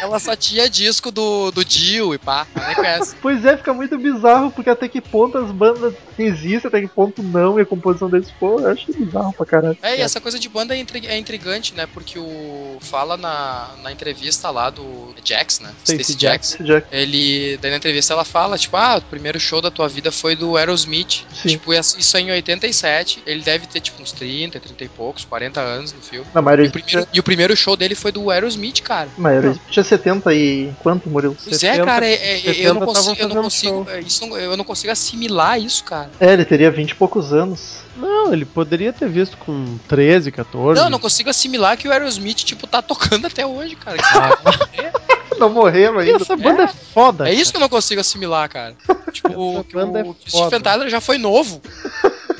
Ela só tinha disco do, do Dio e pá, ela nem conhece. Pois é, fica muito bizarro, porque até que ponto as bandas existem, até que ponto não, e a composição deles, pô, eu acho bizarro pra caralho. É, e essa coisa de banda é, é intrigante, né? Porque o. Fala na, na entrevista lá do Jax, né? Stacy Jax. Jax. Ele. Daí na entrevista ela fala, tipo, ah, o primeiro show da tua vida foi do Aerosmith. Sim. Tipo, essa- isso é em 87. Ele deve ter, tipo, uns 30, 30 e poucos, 40 anos no filme. Não, mas E o, primeiro, e o primeiro show dele foi do Aerosmith, cara. mas Aerosmith tinha 70 e quanto, Murilo? Pois 70, é, cara, é- é- eu, 70 não consigo, eu não consigo, é, isso eu não consigo assimilar isso, cara. É, ele teria 20 e poucos anos. Não, ele poderia ter visto com 13, 14. Não, eu não consigo assimilar que o Aerosmith, tipo, tá tocando até hoje, cara. Não morreram E ainda. essa banda é, foda. É isso que eu não consigo assimilar, cara. Tipo, Essa banda é o, que o. Stephen Tyler já foi novo.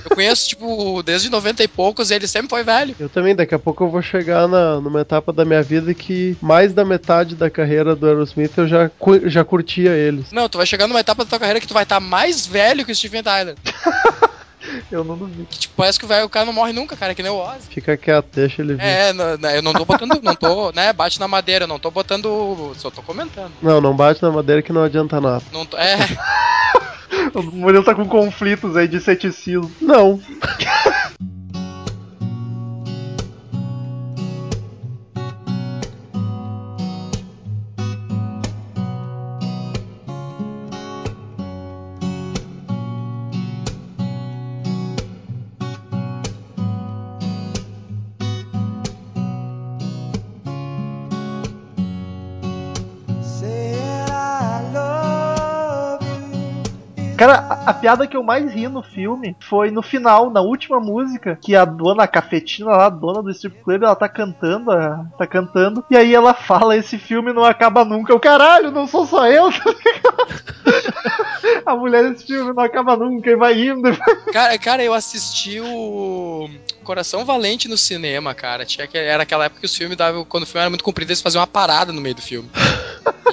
Eu conheço, tipo, desde 90 e poucos e ele sempre foi velho. Eu também, daqui a pouco eu vou chegar na, numa etapa da minha vida que mais da metade da carreira do Aerosmith eu já, já curtia eles. Não, tu vai chegar numa etapa da tua carreira que tu vai estar mais velho que o Stephen Tyler. Eu não duvido. Que, tipo, parece que o velho, o cara não morre nunca, cara, que nem o Ozzy. Fica quieto, deixa ele vir. É, não- não, eu não tô botando, não tô, né, bate na madeira, eu não tô botando, só tô comentando. Não, não bate na madeira que não adianta nada. Não tô, é, O Murilo tá com conflitos aí de ceticismo. Não. A, piada que eu mais ri no filme foi no final, na última música, que a dona cafetina lá, a dona do strip club, ela tá cantando, tá cantando, e aí ela fala, esse filme não acaba nunca. O caralho, não sou só eu? A mulher desse filme não acaba nunca e vai indo. Cara, cara, eu assisti o Coração Valente no cinema, cara. Tinha que, era aquela época que os filmes davam. Quando o filme era muito comprido, eles faziam uma parada no meio do filme.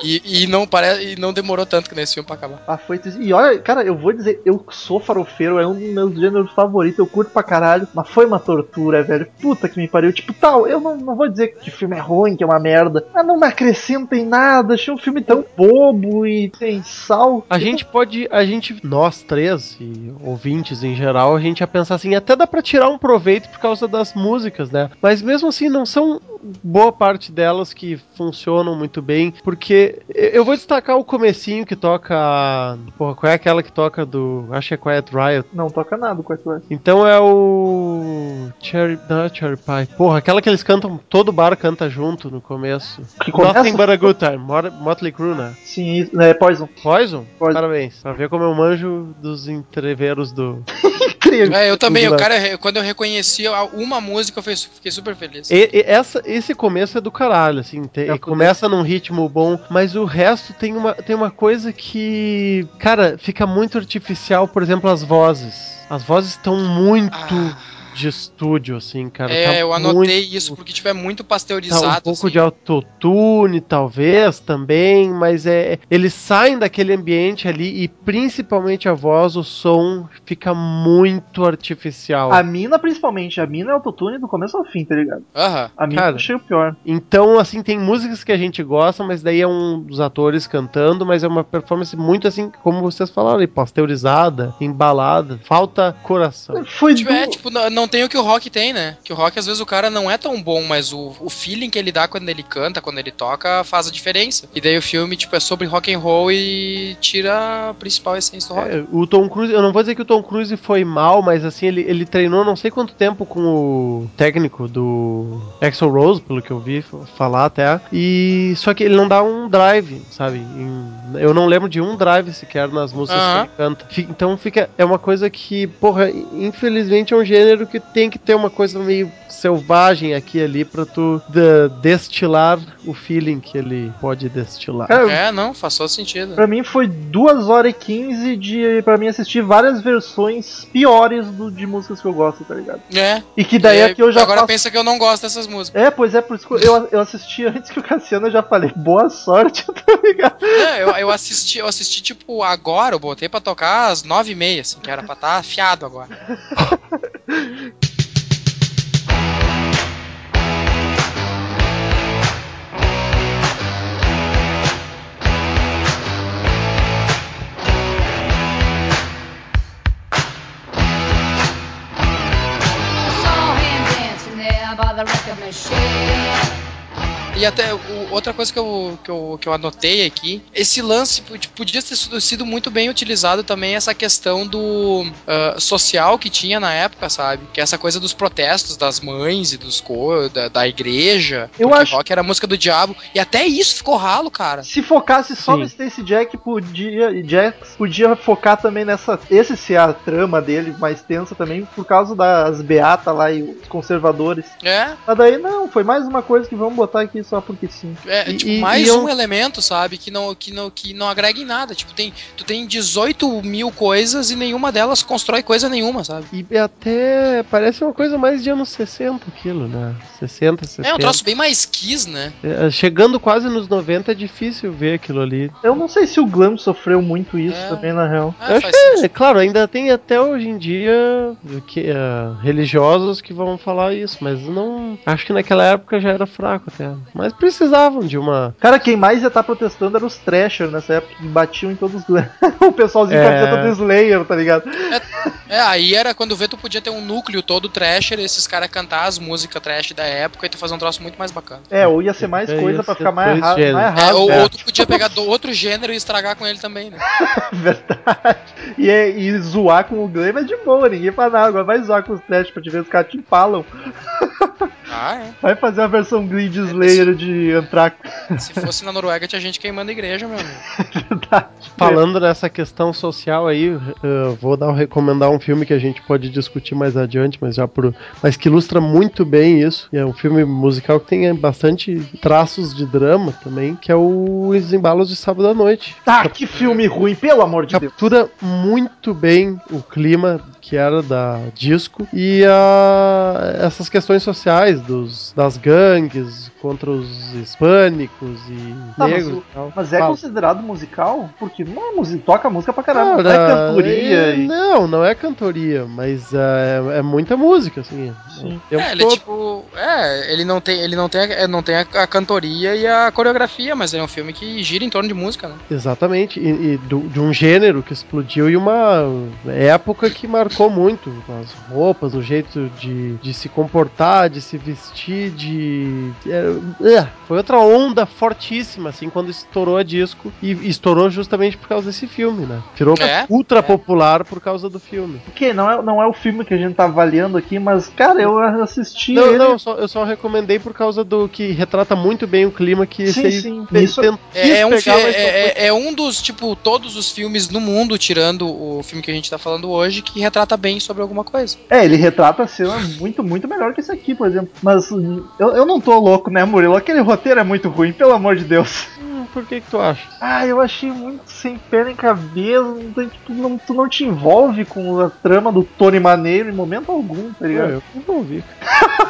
E, e não pare, e não demorou tanto que nesse filme pra acabar. Ah, foi triste. E olha, cara, eu vou dizer, eu sou farofeiro, é um dos meus gêneros favoritos, eu curto pra caralho, mas foi uma tortura, velho. Puta que me pariu. Tipo, tal, eu não, não vou dizer que o filme é ruim, que é uma merda, mas não me acrescenta em nada. Achei um filme tão bobo e sem sal. A gente pode, a gente, nós três e ouvintes em geral, a gente ia pensar assim, até dá pra tirar um proveito por causa das músicas, né? Mas mesmo assim, não são boa parte delas que funcionam muito bem, porque eu eu vou destacar o comecinho que toca, porra, qual é aquela que toca do, acho que é Quiet Riot. Não toca nada com essa. Então é o Cherry, não é Cherry Pie. Porra, aquela que eles cantam, todo bar canta junto no começo. Que começa? Nothing but a good time. Mot- Motley Crue, né? Sim, é Poison. Poison? Poison. Parabéns. Pra ver como eu manjo dos entreveros do. Incrível. É, eu também, o cara, quando eu reconheci uma música, eu fiquei super feliz. E- e essa, esse começo é do caralho, assim. te- É começa num ritmo bom, mas o resto tem uma, tem uma coisa que. Cara, fica muito artificial, por exemplo, as vozes. As vozes estão muito Ah, de estúdio, assim, cara. é, Tá eu muito- anotei isso porque tipo, é muito Tá pasteurizado. um pouco assim. de autotune, talvez, também, mas é. Eles saem daquele ambiente ali e principalmente a voz, o som fica muito artificial. A mina, principalmente, a mina é autotune do começo ao fim, tá ligado? Aham. A mina Cara. eu achei o pior. Então, assim, tem músicas que a gente gosta, mas daí é um dos atores cantando, mas é uma performance muito assim, como vocês falaram, pasteurizada, embalada, falta coração. Foi Tipo, do... é, tipo, não, não tem o que o rock tem, né? Que o rock, às vezes, o cara não é tão bom, mas o, o feeling que ele dá quando ele canta, quando ele toca, faz a diferença. E daí o filme, tipo, é sobre rock and roll e tira a principal essência do rock. É, o Tom Cruise, eu não vou dizer que o Tom Cruise foi mal, mas assim, ele, ele treinou não sei quanto tempo com o técnico do Axel Rose, pelo que eu vi falar até, e só que ele não dá um drive, sabe? Em- eu não lembro de um drive sequer nas músicas Aham. que ele canta. Então fica, é uma coisa que, porra, infelizmente é um gênero que tem que ter uma coisa meio selvagem aqui e ali pra tu de- destilar o feeling que ele pode destilar. É, não, faz todo sentido. Pra mim foi 2 horas e 15 de para mim assistir várias versões piores do, de músicas que eu gosto, tá ligado? É. E que daí E aqui eu já Agora faço... pensa que eu não gosto dessas músicas. É, pois é, por isso que eu, eu assisti antes que o Cassiano eu já falei, boa sorte, tá ligado? Não, eu, eu assisti, eu assisti, tipo, agora, eu botei pra tocar às nove e meia, assim, que era pra estar afiado agora. E até outra coisa que eu, que, eu, que eu anotei aqui, esse lance podia ter sido, sido muito bem utilizado também essa questão do ah, social que tinha na época, sabe? Que é essa coisa dos protestos das mães e dos co da, da igreja. Eu acho- rock era a música do diabo. E até isso ficou ralo, cara. Se focasse só Sim. no Stacy Jack, podia. e Jax podia focar também nessa. Esse ser a trama dele mais tensa também, por causa das beatas lá e os conservadores. É, Mas daí não, foi mais uma coisa que vamos botar aqui só porque sim. É, E- tipo, mais e eu- um elemento, sabe, que não, que, não, que não agrega em nada. Tipo, tem, tu tem 18 mil coisas e nenhuma delas constrói coisa nenhuma, sabe? E até parece uma coisa mais de anos 60 aquilo, né? 60, 70. É um troço bem mais quis, né? É, Chegando quase nos 90 é difícil ver aquilo ali. Eu não sei se o Glam sofreu muito isso É. também, na real. Eu acho que, é, claro, ainda tem até hoje em dia que, eh, religiosos que vão falar isso, mas não. Acho que naquela época já era fraco até. Mas precisavam de uma. Cara, quem mais ia estar protestando eram os Thrasher nessa época, que batiam em todos os Glam. o pessoalzinho É. camiseta do Slayer, tá ligado? É, aí era quando vê tu podia ter um núcleo todo trasher, esses caras cantar as músicas trash da época e tu fazer um troço muito mais bacana. É, ou ia ser mais É, coisa pra ficar mais errado. É, errado ou, é. ou tu podia pegar do outro gênero e estragar com ele também, né? Verdade. E, é- e zoar com o Glam é de boa, ninguém fala nada. Agora vai zoar com os Trash pra te ver os caras te empalam. Ah, é. Vai fazer a versão Grid Slayer de Anthrax. Se fosse na Noruega, tinha gente queimando a igreja, meu amigo. Falando nessa questão social aí, vou dar recomendar um filme que a gente pode discutir mais adiante, mas já por, mas que ilustra muito bem isso. E é um filme musical que tem bastante traços de drama também, que é o Os Embalos de Sábado à Noite. Ah, que filme ruim, pelo amor de Deus. Captura muito bem o clima que era da disco e a, essas questões sociais dos, das gangues contra os hispânicos e Tá, mas negros o- e tal. Mas é Fala. considerado musical? Porque não é música, toca música pra caramba, não Cara, é cantoria é- e... Não, não é cantoria, mas é, é muita música, assim. Sim. Tempo É, ele é tipo. É, ele não tem, ele não tem, a, não tem a, a cantoria e a coreografia, mas é um filme que gira em torno de música, né? Exatamente, e, e do- de um gênero que explodiu e uma época que marcou muito. As roupas, o jeito de, de se comportar, de se vestir, de. é, é, foi outra onda fortíssima, assim, quando estourou a disco. E estourou justamente por causa desse filme, né? Virou É, ultra é. popular por causa do filme. Ok, não é, não é o filme que a gente tá avaliando aqui, mas, cara, eu assisti Não, ele... não, eu só, eu só recomendei por causa do que retrata muito bem o clima que Sim, esse sim, isso- É, é um pegar, é, é- é um dos, tipo, todos os filmes no mundo, tirando o filme que a gente tá falando hoje, que retrata bem sobre alguma coisa. É, ele retrata a cena muito, muito melhor que esse aqui, por exemplo. Mas hum, eu, eu não tô louco, né, Murilo? Aquele roteiro é muito ruim, pelo amor de Deus. Por que que tu acha? Ah, eu achei muito sem pé nem cabeça. Não, tipo, não, tu não te envolve com a trama do Tony Maneiro em momento algum, tá ligado? Eu não vou ver.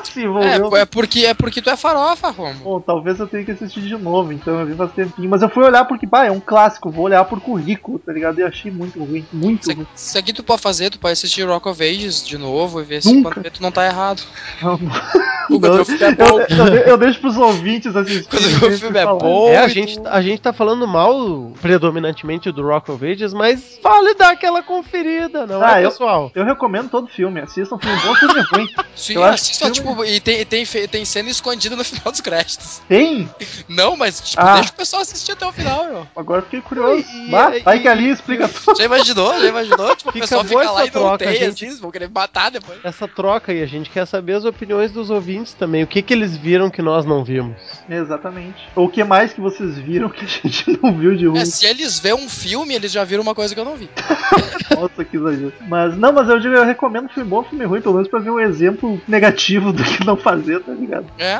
Se envolveu. É, é porque é porque tu é farofa, Romo. Bom, talvez eu tenha que assistir de novo, então eu vi faz tempinho. Mas eu fui olhar porque, bah, é um clássico, vou olhar por currículo, tá ligado? E eu achei muito ruim, muito Isso ruim. isso aqui tu pode fazer, tu pode assistir Rock of Ages de novo e ver se quando tu não tá errado. Não, não, é eu, eu, eu- eu deixo pros ouvintes assistirem. Quando o filme é eu falar. bom. É, a gente, tu- a gente tá falando mal predominantemente do Rock of Ages, mas vale dar aquela conferida, não Ah, é, eu- pessoal? Eu recomendo todo filme, assistam filme bom, filme ruim. Sim, Eu acho assista, que filme- tipo, e tem, tem, tem cena escondida no final dos créditos. Tem? Não, mas tipo, Ah. deixa o pessoal assistir até o final, meu. Agora eu fiquei curioso. E- Bah, e- vai que ali explica tudo. Já imaginou? Já imaginou? Tipo, o pessoal fica lá e não troca, tem, gente. assim, vão querer matar depois. Essa troca aí, a gente quer saber as opiniões dos ouvintes também. O que que eles viram que nós não vimos? Exatamente. Ou o que mais que vocês viram que a gente não viu de ruim? É, se eles verem um filme, eles já viram uma coisa que eu não vi. Nossa, que exagero. Mas, não, mas eu digo, eu recomendo filme bom, filme ruim, pelo menos pra ver um exemplo negativo do que não fazer, tá ligado? É.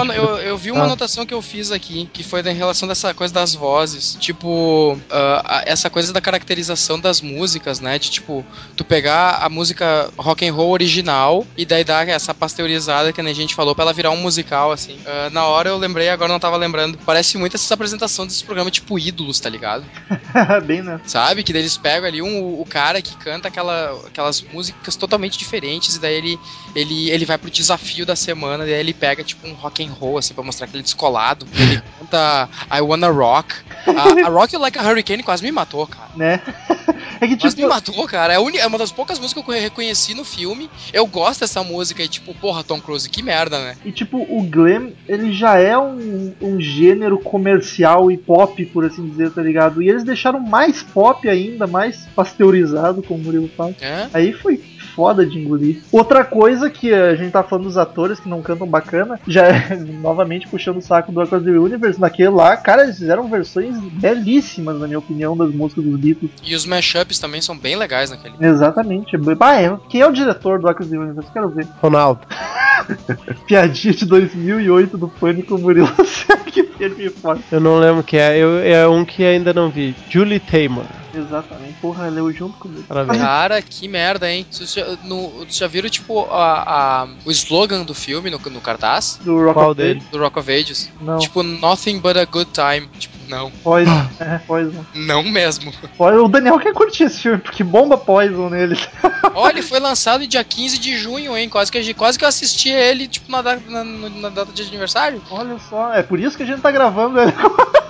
Eu, ano- eu, eu vi uma Ah. anotação que eu fiz aqui, que foi em relação dessa coisa das vozes. Tipo, a- essa coisa da caracterização das músicas, né? De tipo, tu pegar a música rock and roll original e daí dar essa pasteurizada que a gente falou pra ela virar um musical, assim. Ah, na hora eu lembrei, agora não tava lembrando. Parece muito essa apresentação desse programa tipo Ídolos, tá ligado? Bem, né? Sabe? Que daí eles pegam ali um, o cara que canta aquela, aquelas músicas totalmente diferentes, e daí ele, ele, ele vai pro desafio da semana, e aí ele pega tipo um rock and roll, assim, pra mostrar que ele é descolado. Ele canta I Wanna Rock. A, a Rock You Like a Hurricane quase me matou, cara. Né? É que, Quase me tipo, matou, cara. É, é uma das poucas músicas que eu reconheci no filme. Eu gosto dessa música e, tipo, porra, Tom Cruise, que merda, né? e, tipo, o glam, ele já é um, um gênero comercial e pop, por assim dizer, tá ligado? E eles deixaram mais pop ainda, mais pasteurizado, como o Murilo fala. É? Aí foi foda de engolir. Outra coisa que a gente tá falando dos atores que não cantam bacana, já é novamente puxando o saco do Across the Universe, naquele lá, cara, eles fizeram versões belíssimas, na minha opinião, das músicas dos Beatles. E os mashups também são bem legais naquele. Exatamente. Bah, é- quem é o diretor do Across the Universe? Quero ver. Ronaldo. Piadinha de 2008 do Pânico Murilo que firme e forte. Eu não lembro que é. Eu, é um que ainda não vi. Julie Taymor. Exatamente. Porra, leu junto comigo. Parabéns. Cara, que merda, hein? Vocês já, no, vocês já viram, tipo, a, a- o slogan do filme no, no cartaz? Do Rock Qual of dele? Ages? Do Rock of Ages? Não. Tipo, nothing but a good time. Tipo, não. Poison. É, Poison. Não mesmo. O Daniel quer curtir esse filme, porque bomba Poison nele. Olha, ele foi lançado dia 15 de junho, hein? Quase que, a gente- quase que eu assisti ele, tipo, na, data- na, na data de aniversário. Olha só, é por isso que a gente tá gravando ele.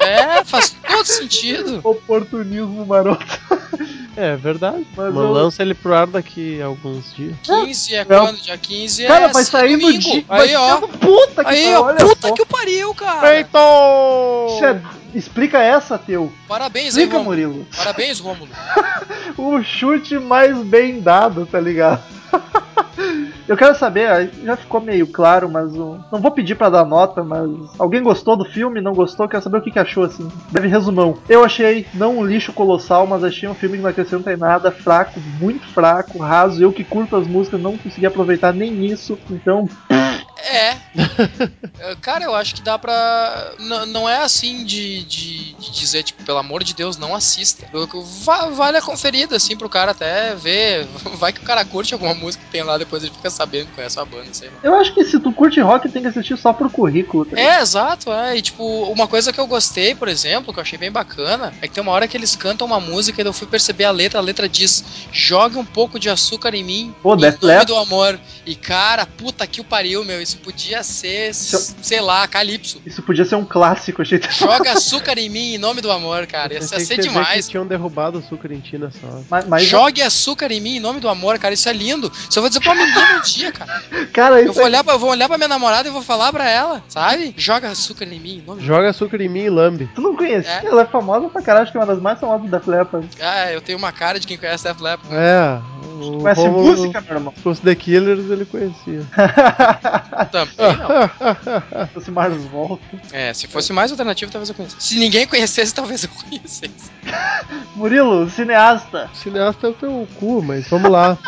É, faz todo sentido. Oportunismo maroto. É verdade. Mas eu- lança ele pro ar daqui a alguns dias. 15 é quando? Dia 15 Cara, é vai sair no dia. vai Aí, ó. Puta que Aí, pariu, ó. Puta só. que o pariu, cara. Feito! Isso Explica essa, teu. Parabéns aí, Explica, Rômulo. Murilo. Parabéns, Rômulo. O chute mais bem dado, tá ligado? Eu quero saber, já ficou meio claro, mas o- não vou pedir pra dar nota, mas alguém gostou do filme, não gostou? Quero saber o que, que achou assim. Breve resumão. Eu achei não um lixo colossal, mas achei um filme que não acrescenta em nada, fraco, muito fraco, raso. Eu que curto as músicas não consegui aproveitar nem isso, então É. É, Cara, eu acho que dá pra. N- não é assim de, de, de dizer, tipo, pelo amor de Deus, não assista. Vale a conferida, assim, pro cara até ver. Vai que o cara curte alguma música que tem lá, depois ele fica sabendo que conhece a banda, sei lá. eu acho que se tu curte rock tem que assistir só por currículo. Tá? É, exato, é. E tipo, uma coisa que eu gostei, por exemplo, que eu achei bem bacana, é que tem uma hora que eles cantam uma música e eu fui perceber a letra, a letra diz: jogue um pouco de açúcar em mim, Pô, em nome do amor. E cara, puta que o pariu, meu, isso podia ser, s- sei lá, Calypso. Isso podia ser um clássico, achei. Joga açúcar em mim em nome do amor, cara. Ia Pensei que ser dizer demais. Que tinham derrubado o açúcar em ti nessa hora. Mas, mas Jogue açúcar em mim em nome do amor, cara. Isso é lindo. Isso eu vou dizer pra uma menina um dia, cara. cara, Eu isso vou aí, olhar pra, eu vou olhar pra minha namorada e vou falar pra ela, sabe? Joga açúcar em mim em nome do Joga açúcar em mim e lambe. tu não conhecia, É. ela é famosa pra caralho, acho que é uma das mais famosas da Flepa. Ah, eu tenho uma cara de quem conhece Def Leppard. É. O Conhece Rômulo- música, meu irmão? Se fosse The Killers, ele conhecia. Também não. Se fosse Mars Volta. É, se fosse mais alternativo, talvez eu conhecesse. Se ninguém conhecesse, talvez eu conhecesse. Murilo, cineasta. Cineasta é o teu cu, mas vamos lá.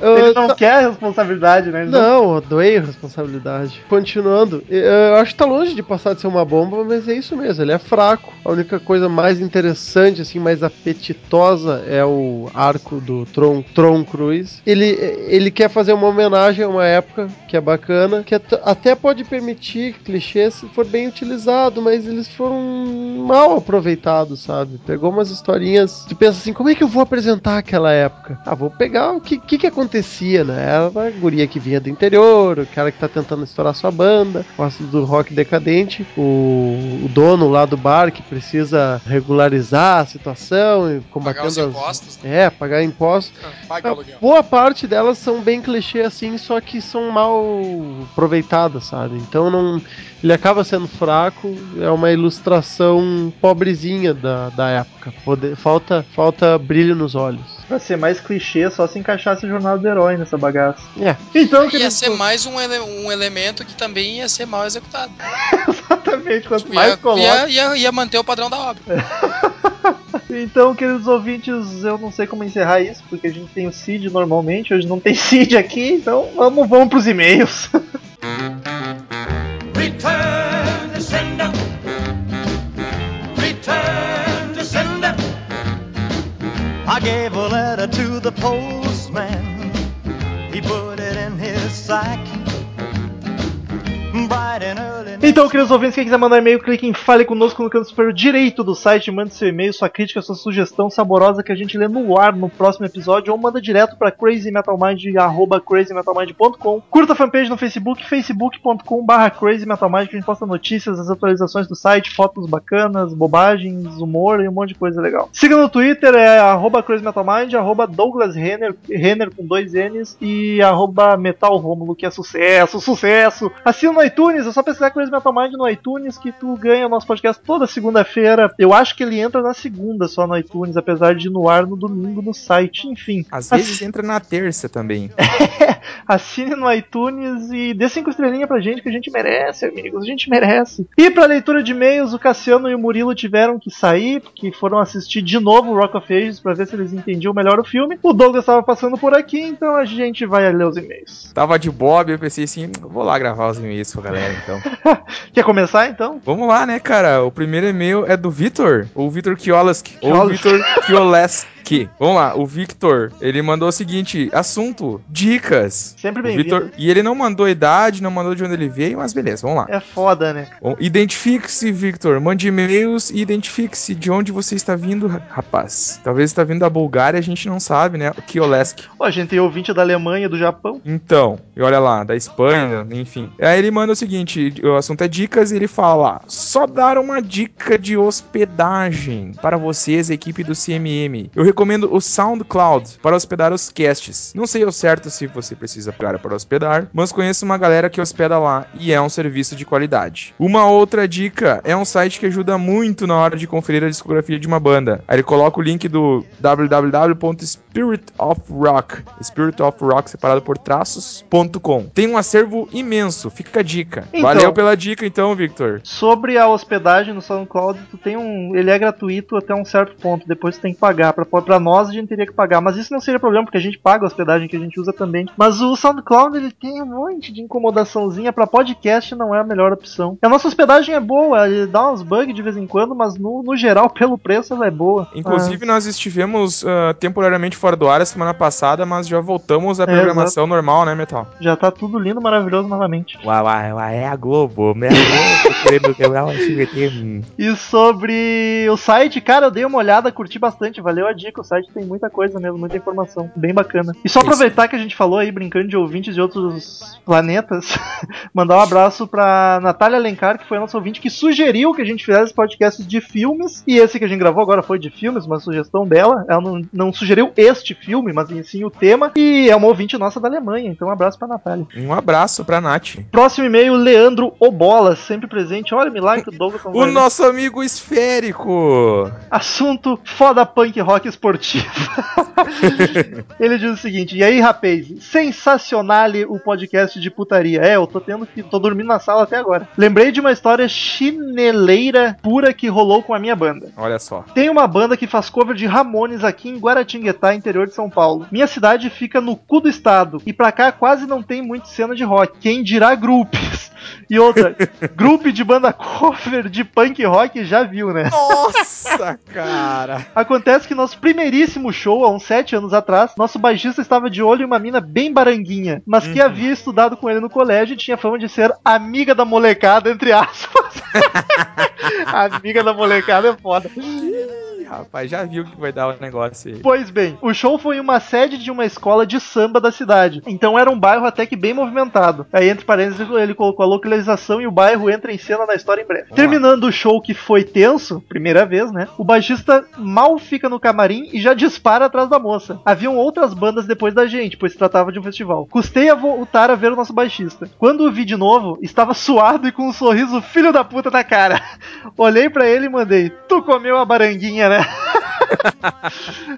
Ele não quer a responsabilidade, né? Ele Não, odeio responsabilidade. Continuando, eu acho que tá longe de passar de ser uma bomba, mas é isso mesmo, ele é fraco. A única coisa mais interessante, assim, mais apetitosa é o arco do Tron, Tron Cruise. Ele, ele quer fazer uma homenagem a uma época que é bacana, que at- até pode permitir clichês se for bem utilizado, mas eles foram mal aproveitados, sabe? Pegou umas historinhas, tu pensa assim, como é que eu vou apresentar aquela época? Ah, vou pegar o que, que, que acontecia, né? Era a guria que vinha do interior, o cara que tá tentando estourar sua banda, gosta do rock decadente, o, o dono lá do bar que precisa regularizar a situação e combatendo Pagar os as- impostos. né? É, pagar impostos. Paga aluguel. Boa parte delas são bem clichê assim, só que são mal aproveitadas, sabe? Então não. Ele acaba sendo fraco, é uma ilustração pobrezinha da, da época. Poder- falta, falta brilho nos olhos. Pra ser mais clichê, só se encaixasse a jornada do herói nessa bagaça. É. Então, Ia querido, ser mais um, ele- um elemento que também ia ser mal executado. exatamente, quanto Tipo, mais ia, coloca. ia, ia, ia manter o padrão da obra. Então, queridos ouvintes, eu não sei como encerrar isso, porque a gente tem o Cid normalmente, hoje não tem Cid aqui, então vamos, vamos pros e-mails. Return to sender. Return to sender. I gave a letter to the postman. He put it in his sack. Então, queridos ouvintes, quem quiser mandar e-mail, clique em Fale Conosco no canto superior direito do site, mande seu e-mail, sua crítica, sua sugestão saborosa que a gente lê no ar no próximo episódio, ou manda direto para crazymetalmind, crazymetalmind.com. Curta a fanpage no Facebook, facebook.com barra crazymetalmind, que a gente posta notícias, as atualizações do site, fotos bacanas, bobagens, humor e um monte de coisa legal. Siga no Twitter, é arroba crazymetalmind, arroba Douglas Renner, Renner com dois N's, e arroba metalromulo, que é sucesso, sucesso! Assina no iTunes, é só pesquisar Crazy Metal Mind no iTunes que tu ganha o nosso podcast toda segunda-feira. Eu acho que ele entra na segunda só no iTunes, apesar de ir no ar no domingo no site. Enfim, Às vezes entra na terça também. assine no iTunes e dê cinco estrelinhas pra gente que a gente merece, amigos. A gente merece. E pra leitura de e-mails, o Cassiano e o Murilo tiveram que sair, porque foram assistir de novo o Rock of Ages pra ver se eles entendiam melhor o filme. O Douglas estava passando por aqui, então a gente vai ler os e-mails. Tava de Bob, eu pensei assim, vou lá gravar os e-mails pra galera, então. Quer começar então? Vamos lá, né, cara? O primeiro e-mail é do Vitor, ou Vitor Kiolaski, ou. Vitor Kioleski. Vamos lá, o Victor, ele mandou o seguinte, assunto, dicas. Sempre bem-vindo. E ele não mandou idade, não mandou de onde ele veio, mas beleza, vamos lá. É foda, né? Identifique-se, Victor. Mande e-mails e identifique-se de onde você está vindo, ra- rapaz. Talvez está vindo da Bulgária, a gente não sabe, né? O Kioleski. Pô, a gente tem ouvinte da Alemanha, do Japão. Então, e olha lá, da Espanha, enfim. Aí ele manda o seguinte: o assunto é dicas e ele fala: só dar uma dica de hospedagem para vocês, equipe do CMM. Eu recomendo o SoundCloud para hospedar os casts. Não sei ao certo se você precisa pagar para hospedar, mas conheço uma galera que hospeda lá e é um serviço de qualidade. Uma outra dica é um site que ajuda muito na hora de conferir a discografia de uma banda. Aí ele coloca o link do www.spiritofrock, Spirit of Rock separado por traços.com. Tem um acervo imenso, fica a dica. Então- Valeu pela dica então, Victor. Sobre a hospedagem no SoundCloud, tu tem um, ele é gratuito até um certo ponto, depois tu tem que pagar. Pra, pra nós a gente teria que pagar, mas isso não seria problema, porque a gente paga a hospedagem que a gente usa também. Mas o SoundCloud ele tem um monte de incomodaçãozinha, pra podcast não é a melhor opção. A nossa hospedagem é boa, ele dá uns bugs de vez em quando, mas no, no geral, pelo preço, ela é boa. Inclusive, nós estivemos ah, temporariamente fora do ar a semana passada, mas já voltamos à É, programação normal, né, Metal? Ah, já tá tudo lindo, maravilhoso novamente. Uai, uai, uai, é a Globo, né? A Globo querendo quebrar o. E sobre o site, cara, eu dei uma olhada, curti bastante, valeu a dica. O site tem muita coisa mesmo, muita informação, bem bacana. E só aproveitar que a gente falou aí, brincando de ouvintes de outros planetas, mandar um abraço pra Natália Alencar, que foi a nossa ouvinte que sugeriu que a gente fizesse podcasts de filmes. E esse que a gente gravou agora foi de filmes, uma sugestão dela. Ela não, não sugeriu este filme, mas sim o tema. E é uma ouvinte nossa da Alemanha, então um abraço pra Natália. Um abraço pra Nath. Próximo e-mail, Leandro Obola, sempre presente. Olha, milagre que o Douglas não O nosso amigo esférico. Assunto foda punk rock esportivo. Ele diz o seguinte: E aí, rapaz, sensacionale o podcast de putaria. É, eu tô tendo que. tô dormindo na sala até agora. Lembrei de uma história chineleira pura que rolou com a minha banda. Olha só. Tem uma banda que faz cover de Ramones aqui em Guaratinguetá, interior de São Paulo. Minha cidade fica no cu do estado, e pra cá quase não tem muito cena de rock. Quem dirá grupos? E outra, grupo de banda cover de punk rock já viu, né? Nossa, cara. Acontece que nosso primeiríssimo show, há uns sete anos atrás, nosso baixista estava de olho em uma mina bem baranguinha, mas que havia estudado com ele no colégio e tinha fama de ser amiga da molecada, entre aspas. amiga da molecada é foda. Rapaz, já viu que vai dar o negócio aí. Pois bem, o show foi em uma sede de uma escola de samba da cidade. Então era um bairro até que bem movimentado. Aí, entre parênteses, ele colocou a localização e o bairro entra em cena na história em breve. Terminando o show que foi tenso, primeira vez, né? O baixista mal fica no camarim e já dispara atrás da moça. Haviam outras bandas depois da gente, pois se tratava de um festival. Custei a voltar a ver o nosso baixista. Quando o vi de novo, estava suado e com um sorriso filho da puta na cara. Olhei pra ele e mandei: Tu comeu a baranguinha, né?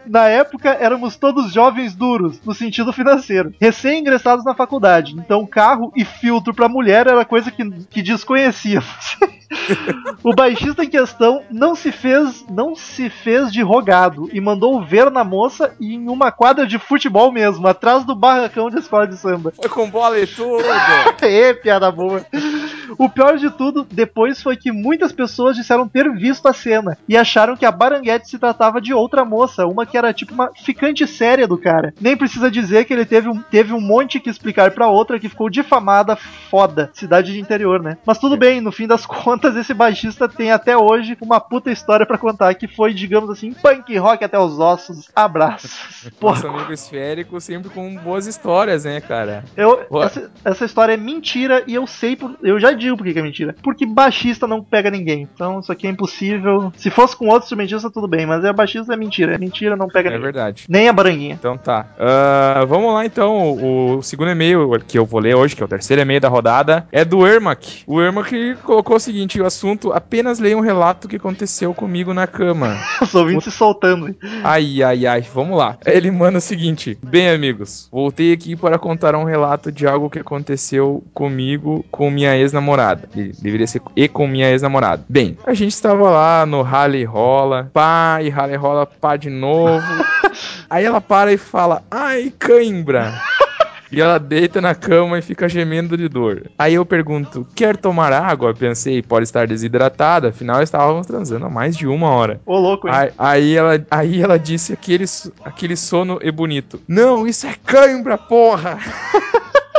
Na época, éramos todos jovens duros, no sentido financeiro, recém-ingressados na faculdade. Então, carro e filtro pra mulher era coisa que, que desconhecíamos. o baixista em questão não se fez, não se fez de rogado e mandou ver na moça e em uma quadra de futebol mesmo, atrás do barracão de escola de samba. Foi com bola e tudo. Ê, piada boa. O pior de tudo, depois foi que muitas pessoas disseram ter visto a cena e acharam que a Baranguete se tratava de outra moça, uma que era tipo uma ficante séria do cara. Nem precisa dizer que ele teve um, teve um monte que explicar pra outra que ficou difamada foda. Cidade de interior, né? Mas tudo bem, no fim das contas, esse baixista tem até hoje uma puta história pra contar que foi, digamos assim, punk rock até os ossos. Abraços. Nosso amigo esférico sempre com boas histórias, né, cara? Eu, essa, essa história é mentira e eu sei, por, eu já digo por que é mentira. Porque baixista não pega ninguém. Então isso aqui é impossível. Se fosse com outro instrumentista, tudo bem, mas é baixista é mentira. É mentira, não pega É ninguém. verdade. Nem a baranguinha. Então tá. Ah, vamos lá então. O segundo e-mail que eu vou ler hoje, que é o terceiro e-mail da rodada, é do Ermac. O Ermac colocou o seguinte: o assunto apenas leia um relato que aconteceu comigo na cama. Os ouvintes se soltando. Ai, ai, ai, vamos lá. Ele manda o seguinte: Bem, amigos, voltei aqui para contar um relato de algo que aconteceu comigo com minha ex-namorada. De- Deveria ser e com minha ex-namorada. Bem, a gente estava lá no rally rola, pá, e rally rola, pá de novo. Aí ela para e fala: Ai, cãibra. E ela deita na cama e fica gemendo de dor. Aí eu pergunto: quer tomar água? Pensei, pode estar desidratada, afinal estávamos transando há mais de uma hora. Ô, louco, hein? Aí, aí ela, aí ela disse aquele, aquele sono é bonito. Não, isso é cãibra, porra!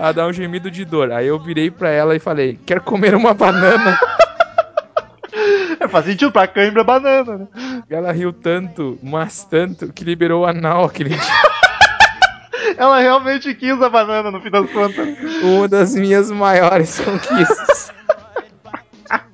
ela dá um gemido de dor. Aí eu virei pra ela e falei: quer comer uma banana? É, faz sentido pra cãibra banana, né? Ela riu tanto, mas tanto, que liberou o anal aquele dia. Ela realmente quis a banana no fim das contas. Uma das minhas maiores conquistas.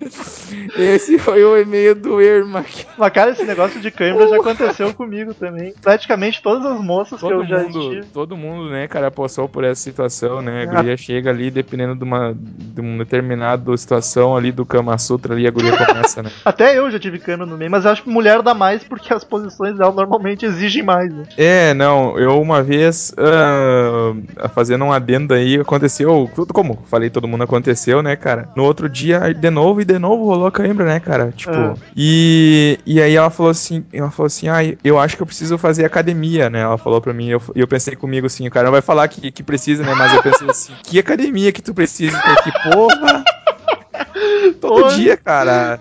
Esse foi o e-mail do Irma. Mas, cara, esse negócio de câimbra já aconteceu comigo também. Praticamente todas as moças que Todo eu já mundo, tive. todo mundo, né, cara, passou por essa situação, né? A Ah. guria chega ali, dependendo de uma, de uma determinada situação ali do Kama Sutra ali, a guria começa, né? Até eu já tive câimbra no meio, mas eu acho que mulher dá mais porque as posições dela normalmente exigem mais. Né? É, não, eu uma vez, ah, fazendo um adendo aí, aconteceu, tudo como falei, todo mundo aconteceu, né, cara? No outro dia, de novo e de novo rolou a cãibra, né, cara? Tipo, Ah. e, e aí ela falou assim, ela falou assim, ai, eu acho que eu preciso fazer academia, né? Ela falou pra mim, e eu, eu pensei comigo assim, o cara não vai falar que, que precisa, né? Mas eu pensei assim, que academia que tu precisa? Porque, porra! Todo dia, cara.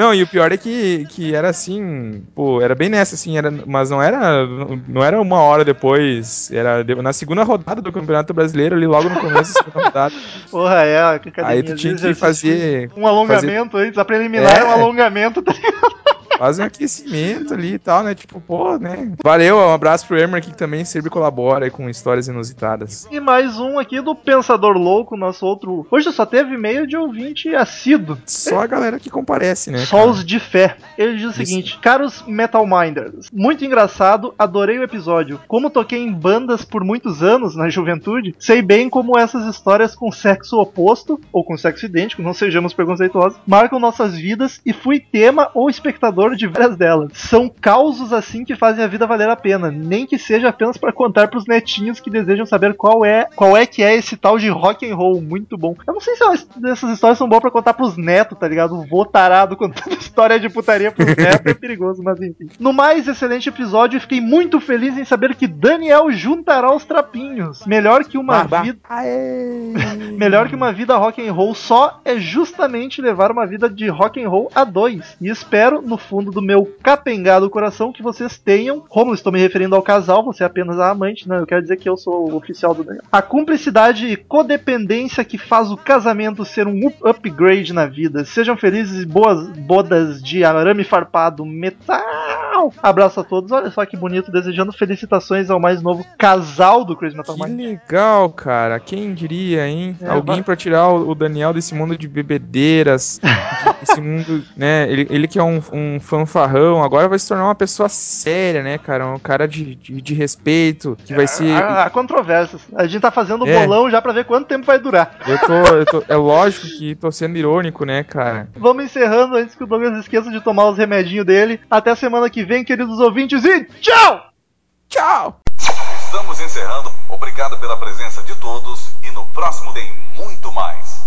Não, e o pior é que, que era assim, pô, era bem nessa, assim, era, mas não era, não era uma hora depois, era na segunda rodada do Campeonato Brasileiro, ali logo no começo da segunda rodada. Porra, é, a academia. Aí tu tinha que fazer, Um alongamento antes, a preliminar é um É. alongamento, tá ligado? Fazer um aquecimento ali e tal, né? Tipo, pô, né? Valeu, um abraço pro Emer aqui que também sempre colabora com histórias inusitadas. E mais um aqui do Pensador Louco, nosso outro. Hoje só teve e-mail de ouvinte assíduo. Só a galera que comparece, né? Só cara? os de fé. Ele diz o seguinte: Caros Metal Minders, muito engraçado, adorei o episódio. Como toquei em bandas por muitos anos na juventude, sei bem como essas histórias com sexo oposto, ou com sexo idêntico, não sejamos preconceituosos, marcam nossas vidas e fui tema ou espectador de várias delas. São causos assim que fazem a vida valer a pena, nem que seja apenas para contar pros netinhos que desejam saber qual é, qual é que é esse tal de rock and roll, muito bom. Eu não sei se elas- essas histórias são boas pra contar pros netos, tá ligado? O vô tarado contando história de putaria pros netos é perigoso, mas enfim. No mais excelente episódio, fiquei muito feliz em saber que Daniel juntará os trapinhos. Melhor que uma Bah, bah. vida Melhor que uma vida rock and roll só é justamente levar uma vida de rock and roll a dois. E espero, no fundo do meu capengado coração, que vocês tenham, como estou me referindo ao casal, você é apenas a amante, não, eu quero dizer que eu sou o oficial do Daniel. A cumplicidade e codependência que faz o casamento ser um up- upgrade na vida. Sejam felizes e boas bodas de arame farpado metal. Abraço a todos. Olha só que bonito, desejando felicitações ao mais novo casal do Crazy Metal Que Mind. legal, cara. Quem diria, hein? É, Alguém vai- pra tirar o Daniel desse mundo de bebedeiras, desse mundo, né? Ele, ele que é um, um fanfarrão, agora vai se tornar uma pessoa séria, né, cara? Um cara de, de, de respeito, que vai ser. Há, há controvérsias. A gente tá fazendo o É. bolão já pra ver quanto tempo vai durar. Eu tô, eu tô- É lógico que tô sendo irônico, né, cara? Vamos encerrando antes que o Douglas esqueça de tomar os remedinhos dele. Até semana que vem, queridos ouvintes, e tchau! Tchau! Estamos encerrando. Obrigado pela presença de todos e no próximo tem muito mais.